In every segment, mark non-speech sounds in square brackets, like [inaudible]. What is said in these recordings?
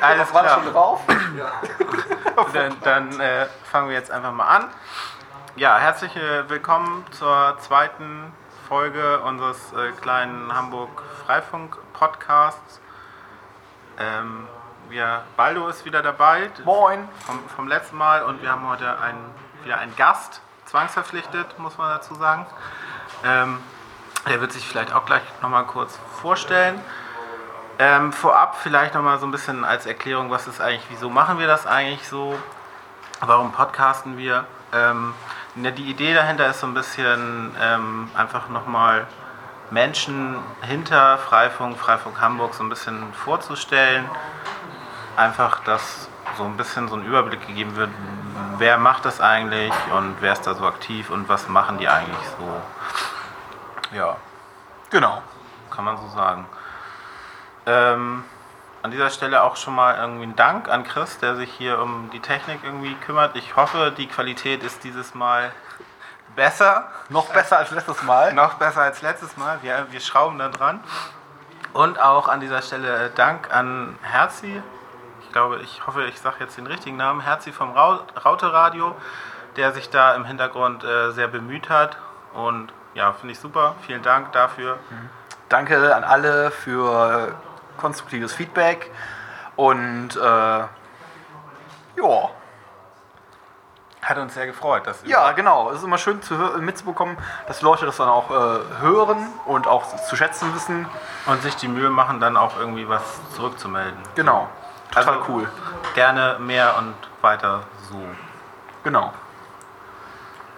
Alles war klar. schon drauf? [laughs] dann, dann äh, fangen wir jetzt einfach mal an. Ja, herzlich äh, willkommen zur zweiten Folge unseres äh, kleinen Hamburg-Freifunk-Podcasts. Ähm, wir, Baldo ist wieder dabei. Moin. Vom, vom letzten Mal und wir haben heute einen, wieder einen Gast, zwangsverpflichtet, muss man dazu sagen. Ähm, der wird sich vielleicht auch gleich nochmal kurz vorstellen. Ähm, vorab vielleicht nochmal so ein bisschen als Erklärung, was ist eigentlich, wieso machen wir das eigentlich so? Warum podcasten wir? Ähm, ja, die Idee dahinter ist so ein bisschen ähm, einfach nochmal Menschen hinter Freifunk, Freifunk Hamburg so ein bisschen vorzustellen. Einfach, dass so ein bisschen so ein Überblick gegeben wird, wer macht das eigentlich und wer ist da so aktiv und was machen die eigentlich so. Ja, genau, kann man so sagen. Ähm, an dieser Stelle auch schon mal irgendwie ein Dank an Chris, der sich hier um die Technik irgendwie kümmert. Ich hoffe, die Qualität ist dieses Mal besser. Noch besser als letztes Mal. Noch besser als letztes Mal. Wir, wir schrauben da dran. Und auch an dieser Stelle Dank an Herzi. Ich glaube, ich hoffe, ich sage jetzt den richtigen Namen. Herzi vom Raute Radio, der sich da im Hintergrund äh, sehr bemüht hat. Und ja, finde ich super. Vielen Dank dafür. Mhm. Danke an alle für konstruktives Feedback und äh, ja. Hat uns sehr gefreut. Dass ja, genau. Es ist immer schön zu, mitzubekommen, dass Leute das dann auch äh, hören und auch zu schätzen wissen. Und sich die Mühe machen, dann auch irgendwie was zurückzumelden. Genau. Total also, cool. Gerne mehr und weiter so. Genau.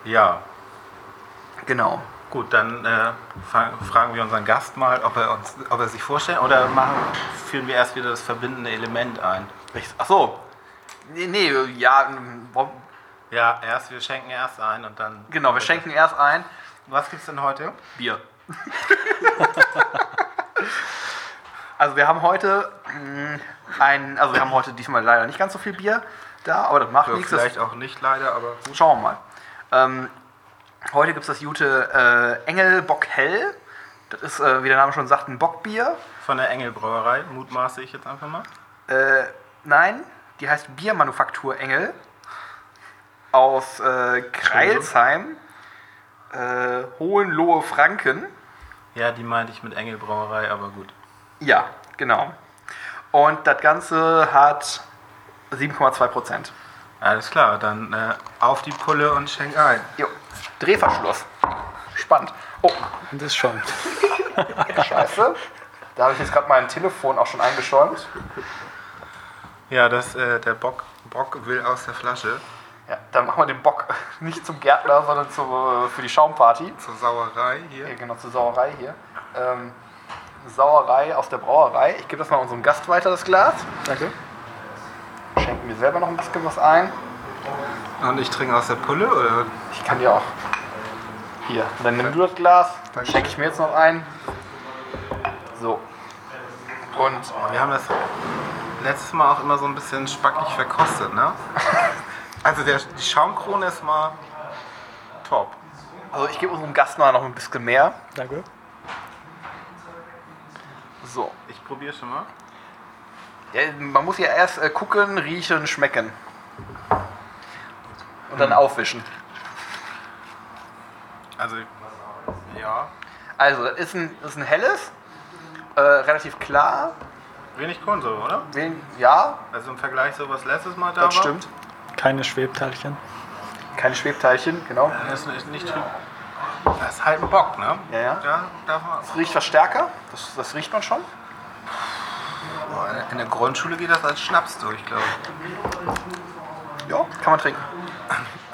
Ja. Genau. Gut, dann äh, fragen wir unseren Gast mal, ob er, uns, ob er sich vorstellt oder machen, führen wir erst wieder das verbindende Element ein. Ach so. Nee, nee, ja. Ja, erst, wir schenken erst ein und dann. Genau, wir schenken erst ein. Was gibt's denn heute? Bier. [laughs] also wir haben heute mm, ein, also wir haben heute diesmal leider nicht ganz so viel Bier da, aber das macht ja, nichts. Vielleicht auch nicht leider, aber. Schauen wir mal. Ähm, Heute gibt es das gute äh, Engel Bock Hell. Das ist, äh, wie der Name schon sagt, ein Bockbier. Von der Engelbrauerei, mutmaße ich jetzt einfach mal. Äh, nein, die heißt Biermanufaktur Engel. Aus äh, Kreilsheim, äh, Hohenlohe, Franken. Ja, die meinte ich mit Engelbrauerei, aber gut. Ja, genau. Und das Ganze hat 7,2 Prozent. Alles klar, dann äh, auf die Pulle und schenk ein. Jo. Drehverschluss. Spannend. Oh. Das ist schon. [laughs] Scheiße. Da habe ich jetzt gerade mein Telefon auch schon eingeschäumt. Ja, das, äh, der Bock, Bock will aus der Flasche. Ja, dann machen wir den Bock [laughs] nicht zum Gärtner, sondern zu, äh, für die Schaumparty. Zur Sauerei hier. Ja, genau, zur Sauerei hier. Ähm, Sauerei aus der Brauerei. Ich gebe das mal unserem Gast weiter, das Glas. Danke. Schenke mir selber noch ein bisschen was ein. Und ich trinke aus der Pulle, oder? Ich kann dir auch. Hier, dann nimm du das Glas, dann schenke ich mir jetzt noch ein. So. Und wir haben das letztes Mal auch immer so ein bisschen spackig verkostet, ne? [laughs] also der, die Schaumkrone ist mal top. Also ich gebe unserem Gast mal noch ein bisschen mehr. Danke. So. Ich probiere schon mal. Ja, man muss ja erst äh, gucken, riechen, schmecken. Und dann hm. aufwischen. Also, ja. Also, das ist ein, das ist ein helles, äh, relativ klar. Wenig Kohlensäure, oder? Wen, ja. Also im Vergleich so was letztes Mal da das war. stimmt. Keine Schwebteilchen. Keine Schwebteilchen, genau. Das ist nicht trüb. Das ist halt ein Bock, ne? Ja, ja. ja das riecht was stärker. Das, das riecht man schon. In der Grundschule geht das als Schnaps durch, glaube ich. Ja, kann man trinken. [laughs]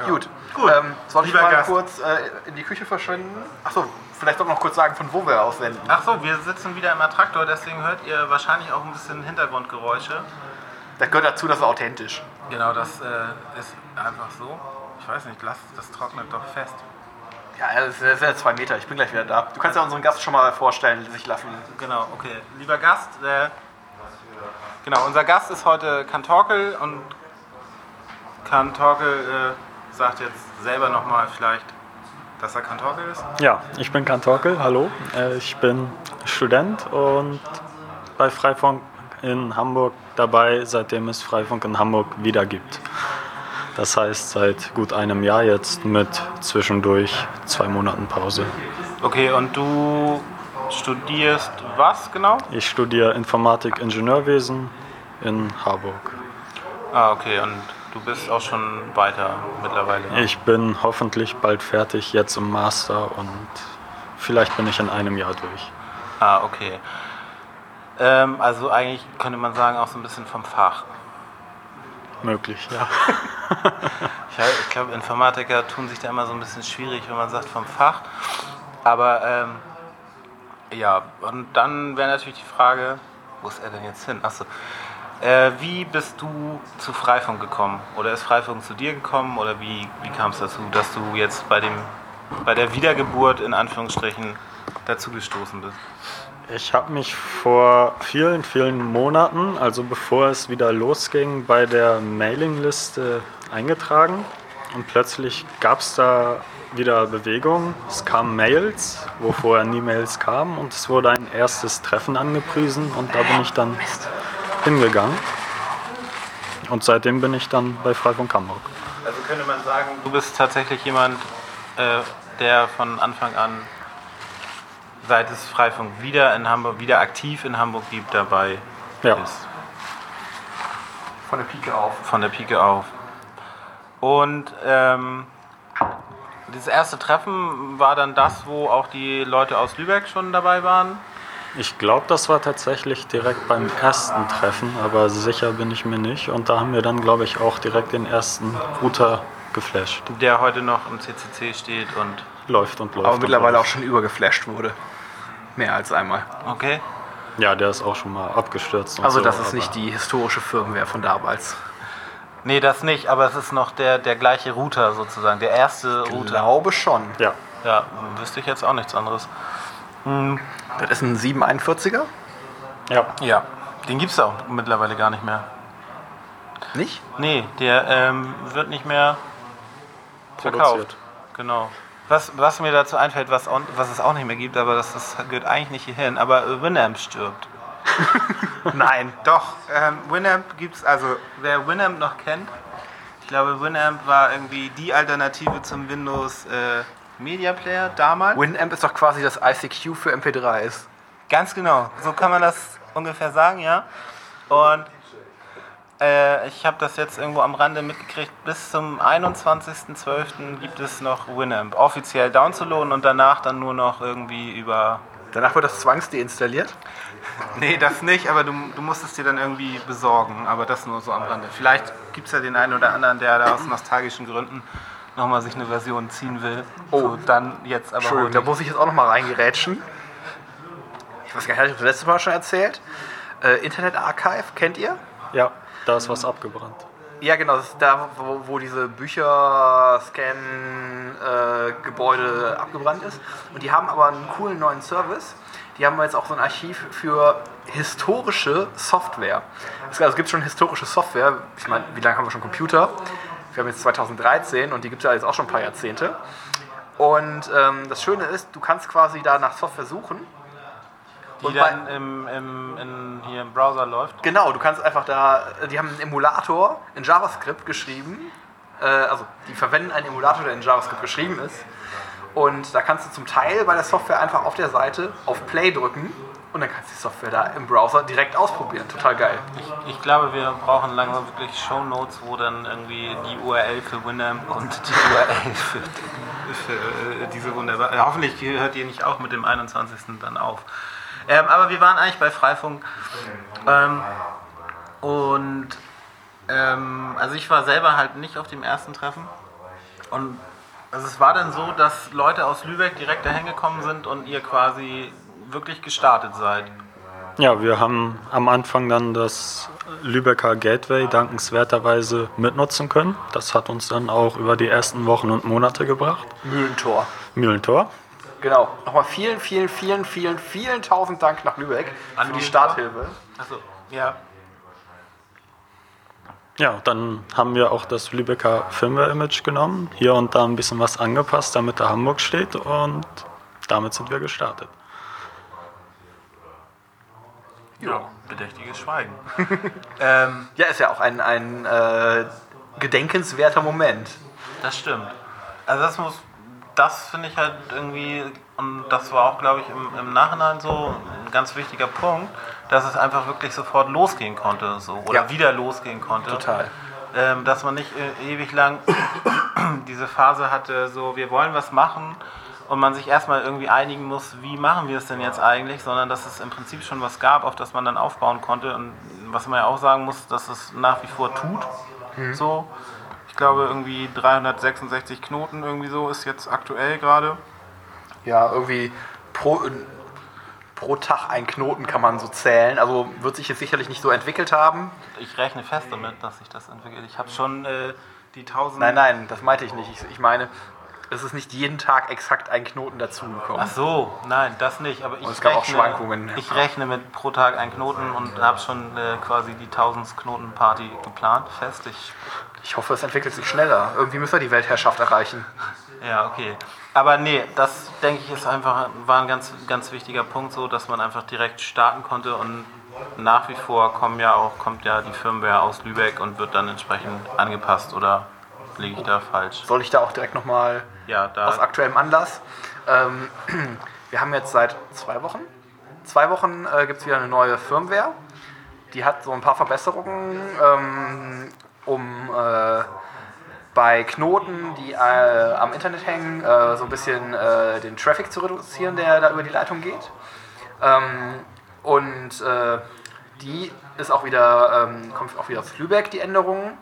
Ja. Gut. Gut. Ähm, soll ich mal Gast. kurz äh, in die Küche verschwinden? Achso, vielleicht doch noch kurz sagen, von wo wir aussenden. Achso, wir sitzen wieder im Attraktor, deswegen hört ihr wahrscheinlich auch ein bisschen Hintergrundgeräusche. Das gehört dazu, das ist authentisch. Genau, das äh, ist einfach so. Ich weiß nicht, lass, das trocknet doch fest. Ja, das sind ja zwei Meter, ich bin gleich wieder da. Du kannst ja unseren Gast schon mal vorstellen, sich lassen. Genau, okay. Lieber Gast, äh, genau, unser Gast ist heute Kantorkel und Kantorkel äh, sagt jetzt selber nochmal vielleicht, dass er Kantorkel ist? Ja, ich bin Kantorkel, hallo. Äh, ich bin Student und bei Freifunk in Hamburg dabei, seitdem es Freifunk in Hamburg wieder gibt. Das heißt seit gut einem Jahr jetzt mit zwischendurch zwei Monaten Pause. Okay, und du studierst was genau? Ich studiere Informatik Ingenieurwesen in Harburg. Ah, okay, und du bist auch schon weiter mittlerweile. Ne? Ich bin hoffentlich bald fertig, jetzt im Master und vielleicht bin ich in einem Jahr durch. Ah, okay. Ähm, also eigentlich könnte man sagen, auch so ein bisschen vom Fach. Möglich, ja. [laughs] ich glaube, Informatiker tun sich da immer so ein bisschen schwierig, wenn man sagt vom Fach. Aber ähm, ja, und dann wäre natürlich die Frage, wo ist er denn jetzt hin? Achso. Äh, wie bist du zu Freifunk gekommen? Oder ist Freifunk zu dir gekommen? Oder wie, wie kam es dazu, dass du jetzt bei, dem, bei der Wiedergeburt in Anführungsstrichen dazu gestoßen bist? Ich habe mich vor vielen, vielen Monaten, also bevor es wieder losging, bei der Mailingliste eingetragen. Und plötzlich gab es da wieder Bewegung. Es kamen Mails, wo vorher nie Mails kamen. Und es wurde ein erstes Treffen angepriesen. Und da bin ich dann hingegangen. Und seitdem bin ich dann bei Freifunk Hamburg. Also könnte man sagen, du bist tatsächlich jemand, äh, der von Anfang an seit es Freifunk wieder in Hamburg, wieder aktiv in Hamburg gibt, dabei ja. ist. Von der Pike auf. Von der Pike auf. Und ähm, dieses erste Treffen war dann das, wo auch die Leute aus Lübeck schon dabei waren? Ich glaube, das war tatsächlich direkt beim ersten Treffen, aber sicher bin ich mir nicht. Und da haben wir dann, glaube ich, auch direkt den ersten Router geflasht. Der heute noch im CCC steht und läuft und läuft. Aber mittlerweile läuft. auch schon übergeflasht wurde. Mehr als einmal. Okay. Ja, der ist auch schon mal abgestürzt. also, so, das ist nicht die historische Firmware von damals. Nee, das nicht, aber es ist noch der, der gleiche Router sozusagen, der erste ich Router. Ich glaube schon. Ja. Ja, wüsste ich jetzt auch nichts anderes. Das ist ein 741er? Ja. Ja, den gibt es auch mittlerweile gar nicht mehr. Nicht? Nee, der ähm, wird nicht mehr verkauft. Genau. Was, was mir dazu einfällt, was, was es auch nicht mehr gibt, aber das, das gehört eigentlich nicht hierhin, aber Winamp stirbt. [laughs] Nein, doch. Ähm, Winamp gibt es, also wer Winamp noch kennt, ich glaube Winamp war irgendwie die Alternative zum Windows äh, Media Player damals. Winamp ist doch quasi das ICQ für MP3s. Ganz genau, so kann man das ungefähr sagen, ja. Und äh, ich habe das jetzt irgendwo am Rande mitgekriegt. Bis zum 21.12. gibt es noch Winamp offiziell downzuladen und danach dann nur noch irgendwie über. Danach wird das zwangsdeinstalliert? [laughs] nee, das nicht, aber du, du musst es dir dann irgendwie besorgen. Aber das nur so am Rande. Vielleicht gibt es ja den einen oder anderen, der da aus nostalgischen Gründen nochmal sich eine Version ziehen will. Oh, so, dann jetzt aber. Entschuldigung, da muss ich jetzt auch nochmal reingerätschen. Ich weiß gar nicht, habe ich das letzte Mal schon erzählt. Äh, Internet Archive, kennt ihr? Ja. Da ist was abgebrannt. Ja, genau, das ist da, wo, wo diese Bücher-Scan-Gebäude äh, abgebrannt ist. Und die haben aber einen coolen neuen Service. Die haben jetzt auch so ein Archiv für historische Software. Also es gibt schon historische Software. Ich meine, wie lange haben wir schon Computer? Wir haben jetzt 2013 und die gibt es ja jetzt auch schon ein paar Jahrzehnte. Und ähm, das Schöne ist, du kannst quasi da nach Software suchen die und dann im, im, in, hier im Browser läuft? Genau, du kannst einfach da, die haben einen Emulator in JavaScript geschrieben, äh, also die verwenden einen Emulator, der in JavaScript geschrieben ist. Und da kannst du zum Teil bei der Software einfach auf der Seite auf Play drücken und dann kannst du die Software da im Browser direkt ausprobieren. Total geil. Ich, ich glaube, wir brauchen langsam wirklich Show Notes, wo dann irgendwie die URL für Winamp und die [laughs] URL für, für äh, diese wunderbare. Hoffentlich hört ihr nicht auch mit dem 21. dann auf. Ähm, aber wir waren eigentlich bei Freifunk. Ähm, und ähm, also ich war selber halt nicht auf dem ersten Treffen. Und also es war dann so, dass Leute aus Lübeck direkt dahin gekommen sind und ihr quasi wirklich gestartet seid. Ja, wir haben am Anfang dann das Lübecker Gateway dankenswerterweise mitnutzen können. Das hat uns dann auch über die ersten Wochen und Monate gebracht. Mühlentor. Mühlentor. Genau. Nochmal vielen, vielen, vielen, vielen, vielen tausend Dank nach Lübeck An für die Starthilfe. Achso, ja. Ja, dann haben wir auch das Lübecker Firmware-Image genommen, hier und da ein bisschen was angepasst, damit da Hamburg steht und damit sind wir gestartet. Ja, bedächtiges Schweigen. [laughs] ähm, Ja, ist ja auch ein, ein äh, gedenkenswerter Moment. Das stimmt. Also das muss, das finde ich halt irgendwie, und das war auch, glaube ich, im, im Nachhinein so ein ganz wichtiger Punkt, dass es einfach wirklich sofort losgehen konnte, so oder Ja. wieder losgehen konnte. Total. Ähm, dass man nicht äh, ewig lang [coughs] diese Phase hatte, so wir wollen was machen und man sich erstmal irgendwie einigen muss, wie machen wir es denn jetzt eigentlich, sondern dass es im Prinzip schon was gab, auf das man dann aufbauen konnte und was man ja auch sagen muss, dass es nach wie vor tut. So, ich glaube irgendwie 366 Knoten irgendwie so ist jetzt aktuell gerade. Ja, irgendwie pro, pro Tag ein Knoten kann man so zählen. Also wird sich jetzt sicherlich nicht so entwickelt haben. Ich rechne fest damit, dass sich das entwickelt. Ich habe schon äh, die 1000. Nein, nein, das meinte ich nicht. Ich, ich meine, es ist nicht jeden Tag exakt ein Knoten dazugekommen. Ach so, nein, das nicht. Aber ich Und es gab auch rechne, Schwankungen. Ich rechne mit pro Tag einen Knoten und habe schon äh, quasi die 1000 Knoten Party geplant, fest. Ich, Ich hoffe, es entwickelt sich schneller. Irgendwie müssen wir die Weltherrschaft erreichen. ja, okay. Aber nee, das denke ich ist einfach war ein ganz ganz wichtiger Punkt, so dass man einfach direkt starten konnte und nach wie vor kommen ja auch kommt ja die Firmware aus Lübeck und wird dann entsprechend angepasst oder liege ich da falsch? Soll ich da auch direkt nochmal Ja, da aus aktuellem Anlass? Ähm, [clears throat] wir haben jetzt seit zwei Wochen, zwei Wochen äh, gibt es wieder eine neue Firmware. Die hat so ein paar Verbesserungen, ähm, um äh, bei Knoten, die äh, am Internet hängen, äh, so ein bisschen äh, den Traffic zu reduzieren, der da über die Leitung geht. Ähm, und äh, die ist auch wieder, ähm, kommt auch wieder aus Lübeck, die Änderungen.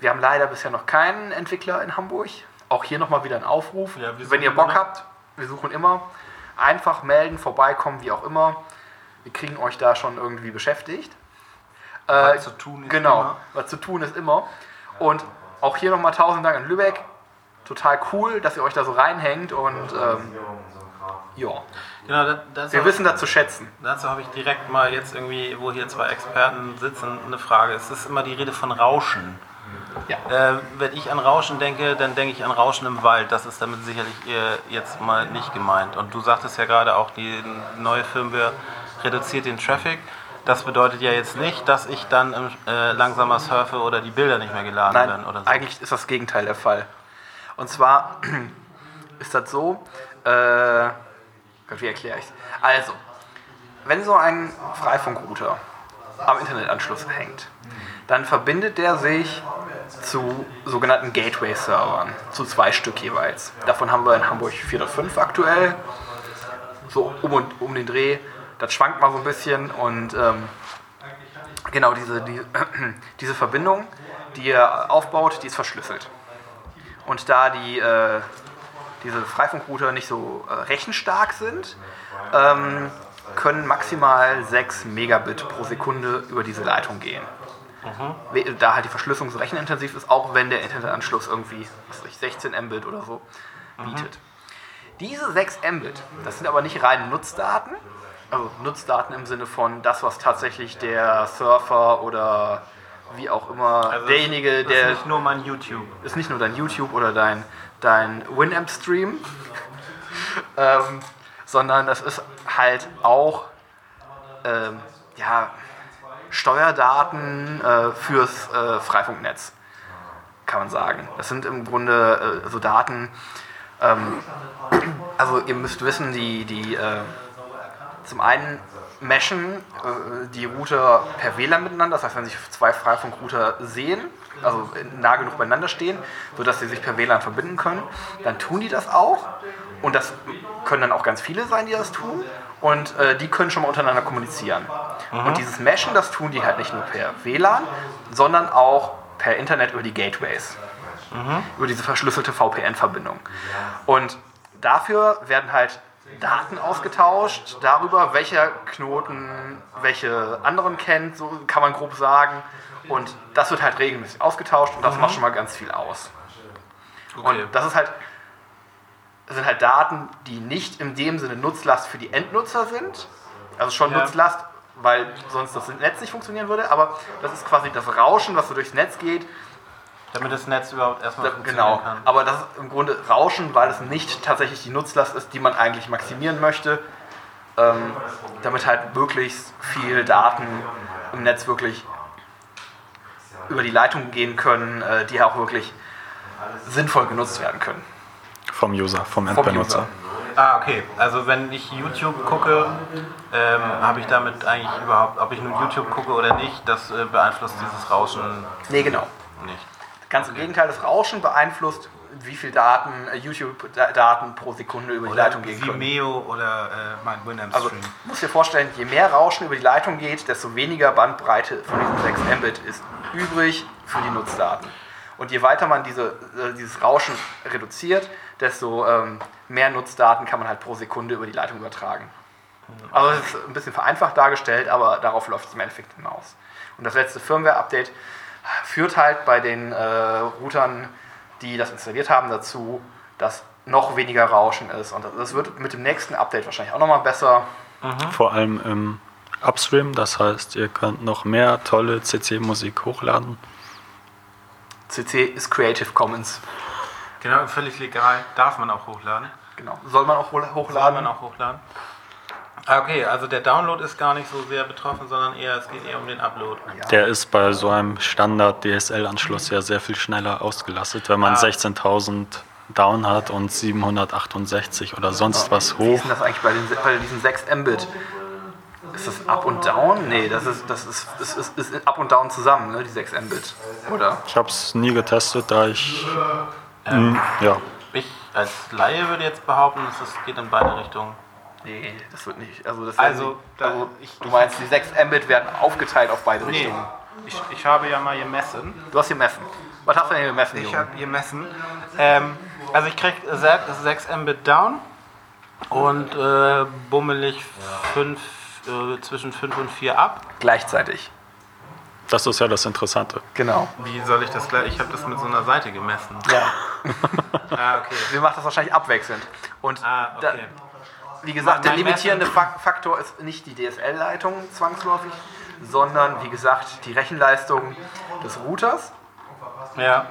Wir haben leider bisher noch keinen Entwickler in Hamburg. Auch hier nochmal wieder ein Aufruf. Ja, Wenn ihr Bock immer. habt, wir suchen immer. Einfach melden, vorbeikommen, wie auch immer. Wir kriegen euch da schon irgendwie beschäftigt. Äh, Was zu tun ist Genau, immer. was zu tun ist immer. Und auch hier nochmal tausend Dank an Lübeck. Total cool, dass ihr euch da so reinhängt und ähm, ja, genau, das, das wir wissen das zu schätzen. Dazu habe ich direkt mal jetzt irgendwie, wo hier zwei Experten sitzen, eine Frage. Es ist immer die Rede von Rauschen. Ja. Äh, wenn ich an Rauschen denke, dann denke ich an Rauschen im Wald. Das ist damit sicherlich äh, jetzt mal nicht gemeint. Und du sagtest ja gerade auch, die neue Firmware reduziert den Traffic. Das bedeutet ja jetzt nicht, dass ich dann äh, langsamer surfe oder die Bilder nicht mehr geladen Nein, werden oder so. eigentlich ist das Gegenteil der Fall. Und zwar [clears throat] ist das so, äh, wie erkläre ich es? Also, wenn so ein Freifunkrouter am Internetanschluss hängt, dann verbindet der sich zu sogenannten Gateway-Servern, zu zwei Stück jeweils. Davon haben wir in Hamburg 4 oder 5 aktuell, so um und um den Dreh. Das schwankt mal so ein bisschen und ähm, genau diese, die, [clears throat] diese Verbindung, die ihr aufbaut, die ist verschlüsselt. Und da die, äh, diese Freifunkrouter nicht so äh, rechenstark sind, ähm, können maximal 6 Megabit pro Sekunde über diese Leitung gehen. We- Da halt die Verschlüsselung so rechenintensiv ist, auch wenn der Internetanschluss irgendwie was weiß ich, 16 Mbit oder so bietet. Diese 6 Mbit, das sind aber nicht reine Nutzdaten, also Nutzdaten im Sinne von das, was tatsächlich der Surfer oder wie auch immer Also derjenige, das der ist nicht nur mein YouTube. ist nicht nur dein YouTube oder dein, dein Winamp-Stream, [laughs] ähm, sondern das ist halt auch ähm, ja, Steuerdaten äh, fürs äh, Freifunknetz, kann man sagen. Das sind im Grunde äh, so Daten, ähm, also ihr müsst wissen, die, die äh, zum einen meshen äh, die Router per WLAN miteinander, das heißt, wenn sich zwei Freifunkrouter sehen, also nah genug beieinander stehen, sodass sie sich per WLAN verbinden können, dann tun die das auch. Und das können dann auch ganz viele sein, die das tun. Und äh, die können schon mal untereinander kommunizieren. Und dieses Meshen, das tun die halt nicht nur per WLAN, sondern auch per Internet über die Gateways. Über diese verschlüsselte VPN-Verbindung. Und dafür werden halt Daten ausgetauscht darüber, welcher Knoten welche anderen kennt, so kann man grob sagen. Und das wird halt regelmäßig ausgetauscht und das macht schon mal ganz viel aus. Okay. Und das ist halt, sind halt Daten, die nicht in dem Sinne Nutzlast für die Endnutzer sind. Also schon Ja. Nutzlast, weil sonst das Netz nicht funktionieren würde, aber das ist quasi das Rauschen, was so durchs Netz geht. Damit das Netz überhaupt erstmal Da, funktionieren genau. kann. Aber das ist im Grunde Rauschen, weil es nicht tatsächlich die Nutzlast ist, die man eigentlich maximieren möchte. ähm, damit halt möglichst viel Daten im Netz wirklich über die Leitung gehen können, äh, die auch wirklich sinnvoll genutzt werden können. Vom User, vom Endbenutzer. User. Ah, okay. Also wenn ich YouTube gucke, ähm, habe ich damit eigentlich überhaupt, ob ich nun YouTube gucke oder nicht, das äh, beeinflusst dieses Rauschen Nee, genau. nicht. Ganz im Gegenteil, das Rauschen beeinflusst, wie viel Daten, äh, YouTube-Daten pro Sekunde über die Oder Leitung gehen können. Vimeo oder äh, mein Winamp Also Stream. muss dir vorstellen, je mehr Rauschen über die Leitung geht, desto weniger Bandbreite von diesen 6 Mbit ist übrig für die Nutzdaten. Und je weiter man diese, äh, dieses Rauschen reduziert, desto ähm, mehr Nutzdaten kann man halt pro Sekunde über die Leitung übertragen. Also es ist ein bisschen vereinfacht dargestellt, aber darauf läuft es im Endeffekt hinaus. Und das letzte Firmware-Update führt halt bei den äh, Routern, die das installiert haben, dazu, dass noch weniger Rauschen ist. Und das wird mit dem nächsten Update wahrscheinlich auch nochmal besser. Vor allem im Upstream, das heißt, ihr könnt noch mehr tolle CC-Musik hochladen. CC ist Creative Commons. Genau, völlig legal. Darf man auch hochladen. Genau. Soll man auch wohl Soll hochladen? man auch hochladen. Ah, Okay, also der Download ist gar nicht so sehr betroffen, sondern eher, es geht eher um den Upload. Der ist bei so einem Standard-DSL-Anschluss ja sehr viel schneller ausgelastet. Wenn man Ah. 16.000 Down hat und 768 oder sonst was Wie hoch. ist denn das eigentlich bei, den, bei diesen 6 Mbit? Ist das Up und Down? Nee, das ist, das ist, ist, ist, ist Up und Down zusammen, ne, die 6 Mbit. Oder? Ich habe es nie getestet, da ich. Mh, ja, Ich als Laie würde jetzt behaupten, dass es geht in beide Richtungen. Nee, das wird nicht. Also, das Also, die- also ich- du meinst, die 6 Mbit werden aufgeteilt auf beide Nee, Richtungen. ich, ich habe ja mal gemessen. Du hast gemessen. Was hast du denn gemessen, Ich habe gemessen. Ähm, also ich kriege 6 Mbit down und äh, bummelig fünf, äh, zwischen 5 und 4 ab. Gleichzeitig. Das ist ja das Interessante. Genau. Wie soll ich das gleich? Ich habe das mit so einer Seite gemessen. Ja. [laughs] Ah, okay. Wir machen das wahrscheinlich abwechselnd. Und Ah, da, okay. wie gesagt, der Mein limitierende Messen- Faktor ist nicht die DSL-Leitung zwangsläufig, sondern wie gesagt die Rechenleistung des Routers. Ja.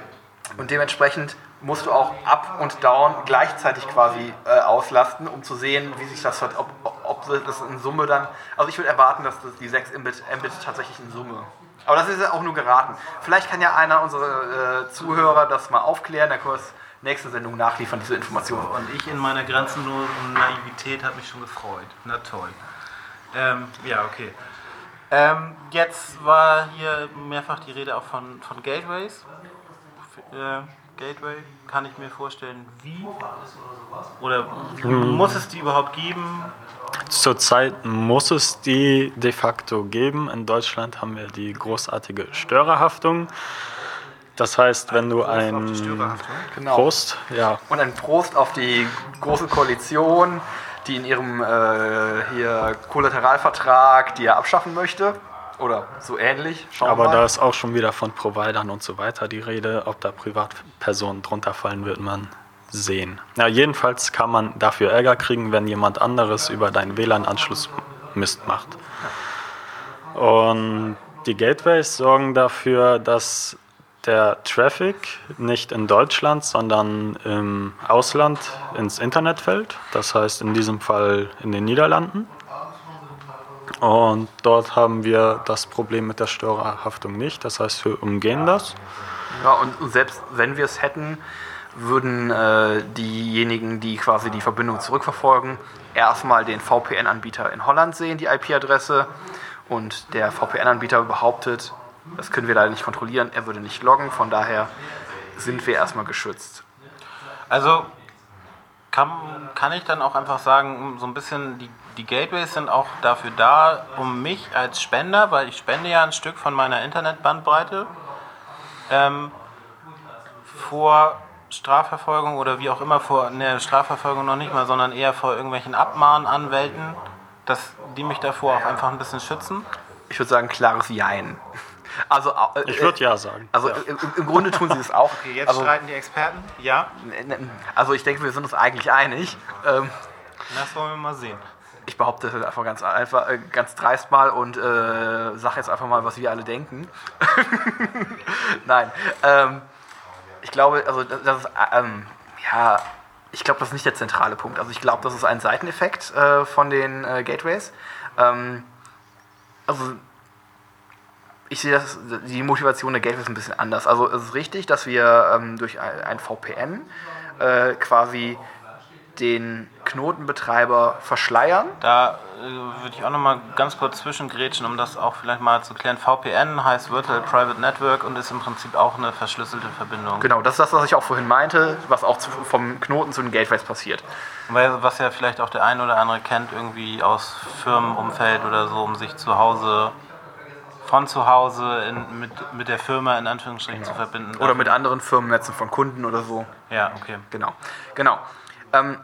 Und dementsprechend musst du auch Up und Down gleichzeitig quasi äh, auslasten, um zu sehen, wie sich das hat, ob, ob das in Summe dann. Also ich würde erwarten, dass das die 6 Mbit, Mbit tatsächlich in Summe. Aber das ist ja auch nur geraten. Vielleicht kann ja einer unserer äh, Zuhörer das mal aufklären, wir es nächste Sendung nachliefern, diese Informationen. Und ich in meiner grenzenlosen Naivität habe mich schon gefreut. Na toll. Ähm, ja, okay. Ähm, jetzt war hier mehrfach die Rede auch von, von Gateways. Äh, Gateway kann ich mir vorstellen, wie oder muss es die überhaupt geben? Zurzeit muss es die de facto geben. In Deutschland haben wir die großartige Störerhaftung. Das heißt, wenn du Auf die ein Störerhaftung. Genau. Prost, ja, Und ein Prost auf die große Koalition, die in ihrem äh, hier Kollateralvertrag, die er abschaffen möchte. Oder so ähnlich. Schauen wir aber mal. da ist auch schon wieder von Providern und so weiter die Rede. Ob da Privatpersonen drunter fallen, wird man sehen. Ja, jedenfalls kann man dafür Ärger kriegen, wenn jemand anderes über deinen WLAN-Anschluss Mist macht. Und die Gateways sorgen dafür, dass der Traffic nicht in Deutschland, sondern im Ausland ins Internet fällt. Das heißt in diesem Fall in den Niederlanden. Und dort haben wir das Problem mit der Störerhaftung nicht. Das heißt, wir umgehen das. Ja, und selbst wenn wir es hätten, würden äh, diejenigen, die quasi die Verbindung zurückverfolgen, erstmal den VPN-Anbieter in Holland sehen, die IP-Adresse. Und der VPN-Anbieter behauptet, das können wir leider nicht kontrollieren, er würde nicht loggen. Von daher sind wir erstmal geschützt. Also kann, kann ich dann auch einfach sagen, so ein bisschen, die, die Gateways sind auch dafür da, um mich als Spender, weil ich spende ja ein Stück von meiner Internetbandbreite, ähm, vor Strafverfolgung oder wie auch immer vor, ne, Strafverfolgung noch nicht mal, sondern eher vor irgendwelchen Abmahnanwälten, dass die mich davor auch einfach ein bisschen schützen. Ich würde sagen, klares Jein. Also, äh, Ich würde ja sagen. Also im, im Grunde tun sie es auch. [laughs] also, streiten die Experten. Ja, also ich denke, wir sind uns eigentlich einig. Ähm, das wollen wir mal sehen. ich behaupte das einfach ganz einfach, äh, ganz dreist mal und äh, sage jetzt einfach mal, was wir alle denken. [laughs] Nein. Ähm, ich glaube, also das, ist, ähm, ja, ich glaube, das ist nicht der zentrale Punkt. Also ich glaube, das ist ein Seiteneffekt äh, von den äh, Gateways. Ähm, also ich sehe das, die Motivation der Gateways ein bisschen anders. Also es ist richtig, dass wir ähm, durch ein, ein VPN äh, quasi den Knotenbetreiber verschleiern. Da äh, würde ich auch noch mal ganz kurz zwischengrätschen, um das auch vielleicht mal zu klären. VPN heißt Virtual Private Network und ist im Prinzip auch eine verschlüsselte Verbindung. Genau, das ist das, was ich auch vorhin meinte, was auch zu, vom Knoten zu den Gateways passiert. Weil, was ja vielleicht auch der ein oder andere kennt, irgendwie aus Firmenumfeld oder so, um sich zu Hause von zu Hause in, mit, mit der Firma in Anführungsstrichen zu verbinden. Oder mit anderen Firmennetzen von Kunden oder so. Ja, okay. Genau, genau. Ähm,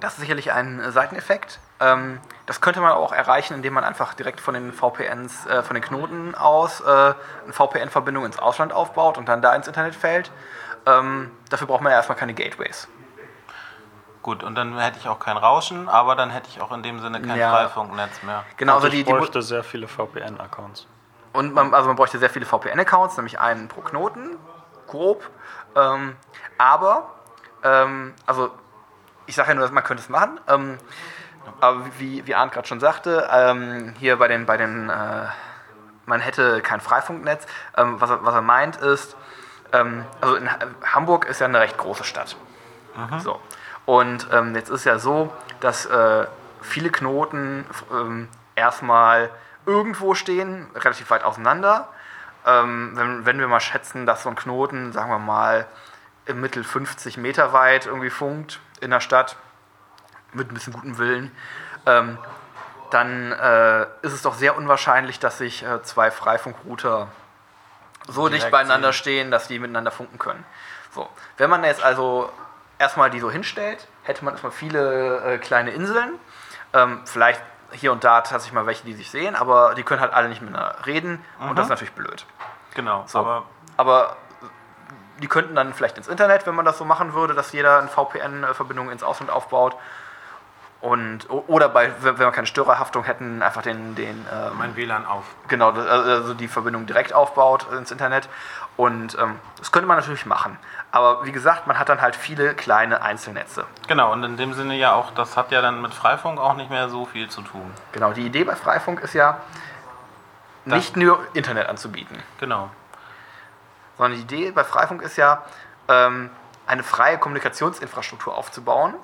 das ist sicherlich ein Seiteneffekt. Ähm, das könnte man auch erreichen, indem man einfach direkt von den VPNs, äh, von den Knoten aus äh, eine VPN-Verbindung ins Ausland aufbaut und dann da ins Internet fällt. Ähm, dafür braucht man ja erstmal keine Gateways. Gut, und dann hätte ich auch kein Rauschen, aber dann hätte ich auch in dem Sinne kein Ja. Freifunknetz mehr. Genau, Also die, ich die, bräuchte sehr viele VPN-Accounts. Und man, also man bräuchte sehr viele VPN-Accounts, nämlich einen pro Knoten, grob. Ähm, aber, ähm, also ich sage ja nur, dass man könnte es machen. Ähm, aber wie, wie Arndt gerade schon sagte, ähm, hier bei den, bei den äh, man hätte kein Freifunknetz. Ähm, was, er, was er meint ist, ähm, also in Ha- Hamburg ist ja eine recht große Stadt. So. Und ähm, jetzt ist ja so, dass äh, viele Knoten ähm, erstmal irgendwo stehen, relativ weit auseinander. Wenn, wenn wir mal schätzen, dass so ein Knoten, sagen wir mal, im Mittel 50 Meter weit irgendwie funkt in der Stadt, mit ein bisschen gutem Willen, ähm, dann äh, ist es doch sehr unwahrscheinlich, dass sich äh, zwei Freifunkrouter so Direkt dicht beieinander stehen, dass die miteinander funken können. So. Wenn man jetzt also erstmal die so hinstellt, hätte man erstmal viele äh, kleine Inseln. Ähm, vielleicht hier und da tatsächlich mal welche, die sich sehen, aber die können halt alle nicht miteinander reden und das ist natürlich blöd. Genau, So. aber Aber die könnten dann vielleicht ins Internet, wenn man das so machen würde, dass jeder eine VPN-Verbindung ins Ausland aufbaut. Und, oder bei, wenn wir keine Störerhaftung hätten, einfach den, den ähm, mein WLAN auf. genau, das- also die Verbindung direkt aufbaut ins Internet. Und ähm, das könnte man natürlich machen. Aber wie gesagt, man hat dann halt viele kleine Einzelnetze. Genau, und in dem Sinne ja auch, das hat ja dann mit Freifunk auch nicht mehr so viel zu tun. Genau, die Idee bei Freifunk ist ja, nicht nur Internet anzubieten. Genau. Sondern die Idee bei Freifunk ist ja, ähm, eine freie Kommunikationsinfrastruktur aufzubauen,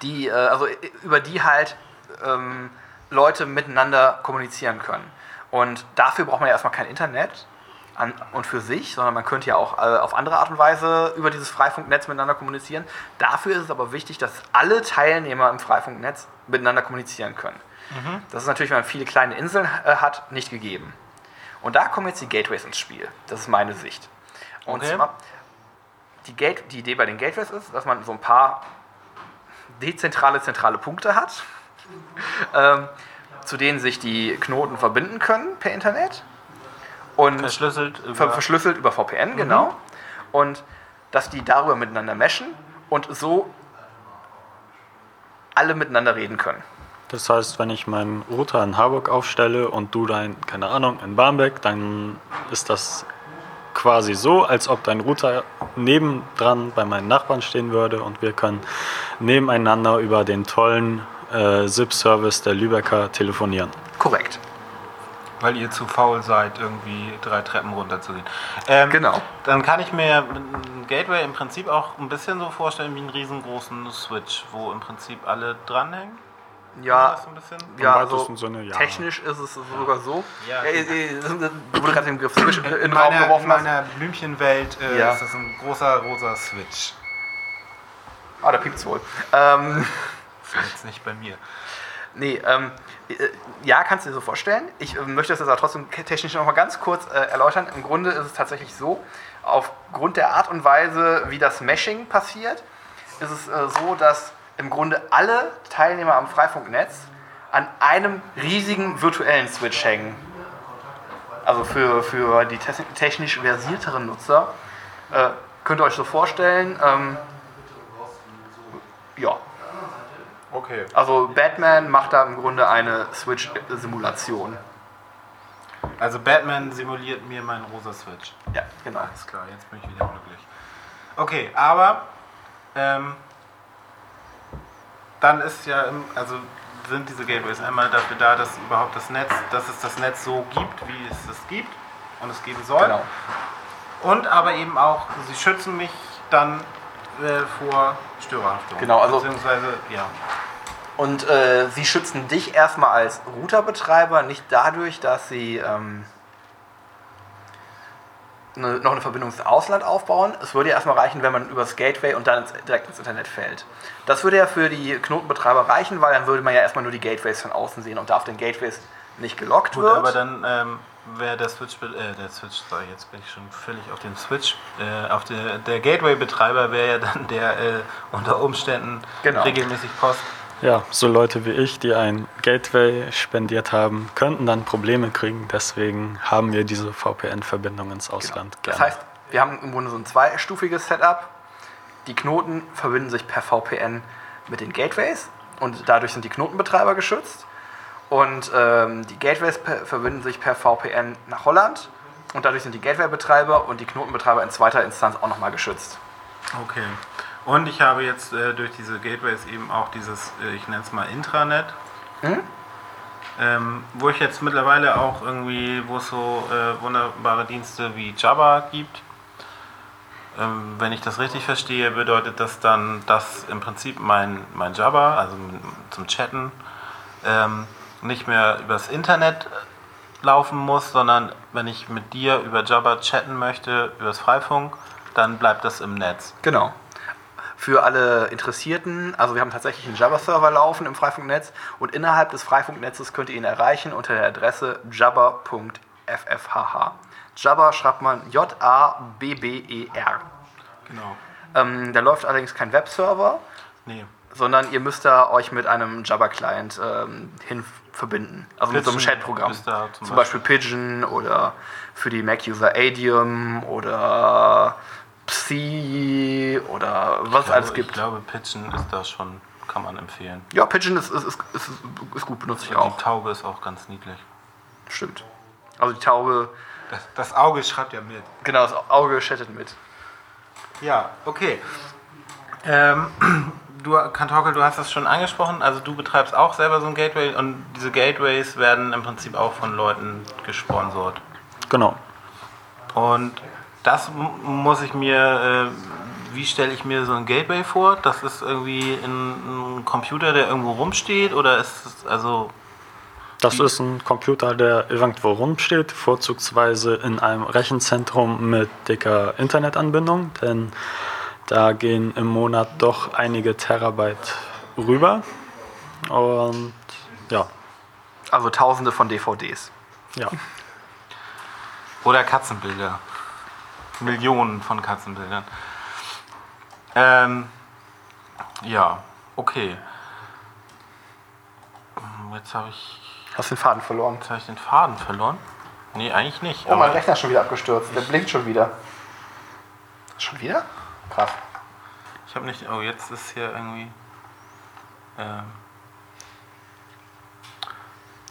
die, äh, also über die halt ähm, Leute miteinander kommunizieren können. Und dafür braucht man ja erstmal kein Internet an und für sich, sondern man könnte ja auch äh, auf andere Art und Weise über dieses Freifunknetz miteinander kommunizieren. Dafür ist es aber wichtig, dass alle Teilnehmer im Freifunknetz miteinander kommunizieren können. Das ist natürlich, wenn man viele kleine Inseln äh, hat, nicht gegeben. Und da kommen jetzt die Gateways ins Spiel. Das ist meine Sicht. Und Okay. zwar, die, Gate, die Idee bei den Gateways ist, dass man so ein paar dezentrale, zentrale Punkte hat, ähm, zu denen sich die Knoten verbinden können per Internet. Und Verschlüsselt über ver verschlüsselt über VPN, genau. Und dass die darüber miteinander meshen und so alle miteinander reden können. Das heißt, wenn ich meinen Router in Harburg aufstelle und du dein, keine Ahnung, in Barmbek, dann ist das quasi so, als ob dein Router nebendran bei meinen Nachbarn stehen würde und wir können nebeneinander über den tollen äh, SIP-Service der Lübecker telefonieren. Korrekt. weil ihr zu faul seid, irgendwie drei Treppen runterzugehen. Ähm, Genau. Dann kann ich mir ein Gateway im Prinzip auch ein bisschen so vorstellen wie einen riesengroßen Switch, wo im Prinzip alle dranhängen. Ja, so ja also Sinne, ja. technisch ist es sogar so. Ja, äh, äh, wo du gerade den Begriff Switch in In, den Raum meiner, in geworfen hast. meiner Blümchenwelt äh, Ja. ist das ein großer rosa Switch. Ah, da piept's wohl. Ähm, Das ist jetzt nicht bei mir. nee, ähm, äh, ja, kannst du dir so vorstellen. Ich äh, möchte das jetzt aber trotzdem technisch noch mal ganz kurz äh, erläutern. Im Grunde ist es tatsächlich so, aufgrund der Art und Weise, wie das Meshing passiert, ist es äh, so, dass im Grunde alle Teilnehmer am Freifunknetz an einem riesigen virtuellen Switch hängen. Also für, für die te- technisch versierteren Nutzer äh, könnt ihr euch so vorstellen, ähm, ja, Okay. also Batman macht da im Grunde eine Switch-Simulation. Also Batman simuliert mir meinen rosa Switch. Ja, genau. Alles klar, jetzt bin ich wieder glücklich. Okay, aber Ähm, dann ist ja, im, also sind diese Gateways einmal dafür da, dass überhaupt das Netz, dass es das Netz so gibt, wie es es gibt und es geben soll. Genau. Und aber eben auch, sie schützen mich dann äh, vor Störerhaftung. Genau, also- Beziehungsweise, ja. Und äh, sie schützen dich erstmal als Routerbetreiber nicht dadurch, dass sie ähm, eine, noch eine Verbindung ins Ausland aufbauen. Es würde ja erstmal reichen, wenn man übers Gateway und dann direkt ins Internet fällt. Das würde ja für die Knotenbetreiber reichen, weil dann würde man ja erstmal nur die Gateways von außen sehen und da auf den Gateways nicht gelockt Gut, wird. aber dann ähm, wäre der Switch, äh, der Switch, sorry, jetzt bin ich schon völlig auf dem Switch. Äh, auf der, der Gateway-Betreiber wäre ja dann der äh, unter Umständen Genau. regelmäßig Post. Ja, so Leute wie ich, die ein Gateway spendiert haben, könnten dann Probleme kriegen. Deswegen haben wir diese VPN-Verbindung ins Ausland Das gerne. heißt, wir haben im Grunde so ein zweistufiges Setup. Die Knoten verbinden sich per VPN mit den Gateways und dadurch sind die Knotenbetreiber geschützt. Und ähm, die Gateways verbinden sich per VPN nach Holland und dadurch sind die Gateway-Betreiber und die Knotenbetreiber in zweiter Instanz auch nochmal geschützt. Okay. Und ich habe jetzt äh, durch diese Gateways eben auch dieses, äh, ich nenne es mal Intranet. Mhm. Ähm, wo ich jetzt mittlerweile auch irgendwie, wo es so äh, wunderbare Dienste wie Jabba gibt. Ähm, wenn ich das richtig verstehe, bedeutet das dann, dass im Prinzip mein, mein Jabba, also zum Chatten, ähm, nicht mehr übers Internet laufen muss, sondern wenn ich mit dir über Jabba chatten möchte, übers Freifunk, dann bleibt das im Netz. Genau. Für alle Interessierten, also wir haben tatsächlich einen Jabba-Server laufen im Freifunknetz und innerhalb des Freifunknetzes könnt ihr ihn erreichen unter der Adresse jabba.ffhh. Jabba schreibt man J-A-B-B-E-R. Genau. Ähm, da läuft allerdings kein Webserver, Nee. sondern ihr müsst da euch mit einem Jabba-Client ähm, hin verbinden. Also mit so einem Pigeon Chat-Programm. zum Zum Beispiel Pigeon oder für die Mac-User Adium oder Psi oder was es Ich alles glaube, gibt. Ich glaube, Pitchen ist da schon, kann man empfehlen. Ja, Pigeon ist, ist, ist, ist, ist gut, benutze ich Die auch. Taube ist auch ganz niedlich. Stimmt. Also die Taube, Das, das Auge schreibt ja mit. genau, das Auge chattet mit. Ja, okay. Ähm, [clears throat] du, Kantorkel, du hast das schon angesprochen. Also du betreibst auch selber so ein Gateway und diese Gateways werden im Prinzip auch von Leuten gesponsert. Genau. Und das muss ich mir, äh, wie stelle ich mir so ein Gateway vor? Das ist irgendwie ein, ein Computer, der irgendwo rumsteht oder ist es also Das ist ein Computer, der irgendwo rumsteht, vorzugsweise in einem Rechenzentrum mit dicker Internetanbindung, denn da gehen im Monat doch einige Terabyte rüber. Und ja, Also tausende von DVDs. ja. Oder Katzenbilder. Millionen von Katzenbildern. Ähm, ja, okay. Hm, Jetzt habe ich, Hast den Faden verloren. jetzt hab ich den Faden verloren. Nee, eigentlich nicht. Oh, mein Rechner ist schon wieder abgestürzt. Der blinkt schon wieder. Schon wieder? Krass. ich habe nicht. Oh, jetzt ist hier irgendwie. Ähm,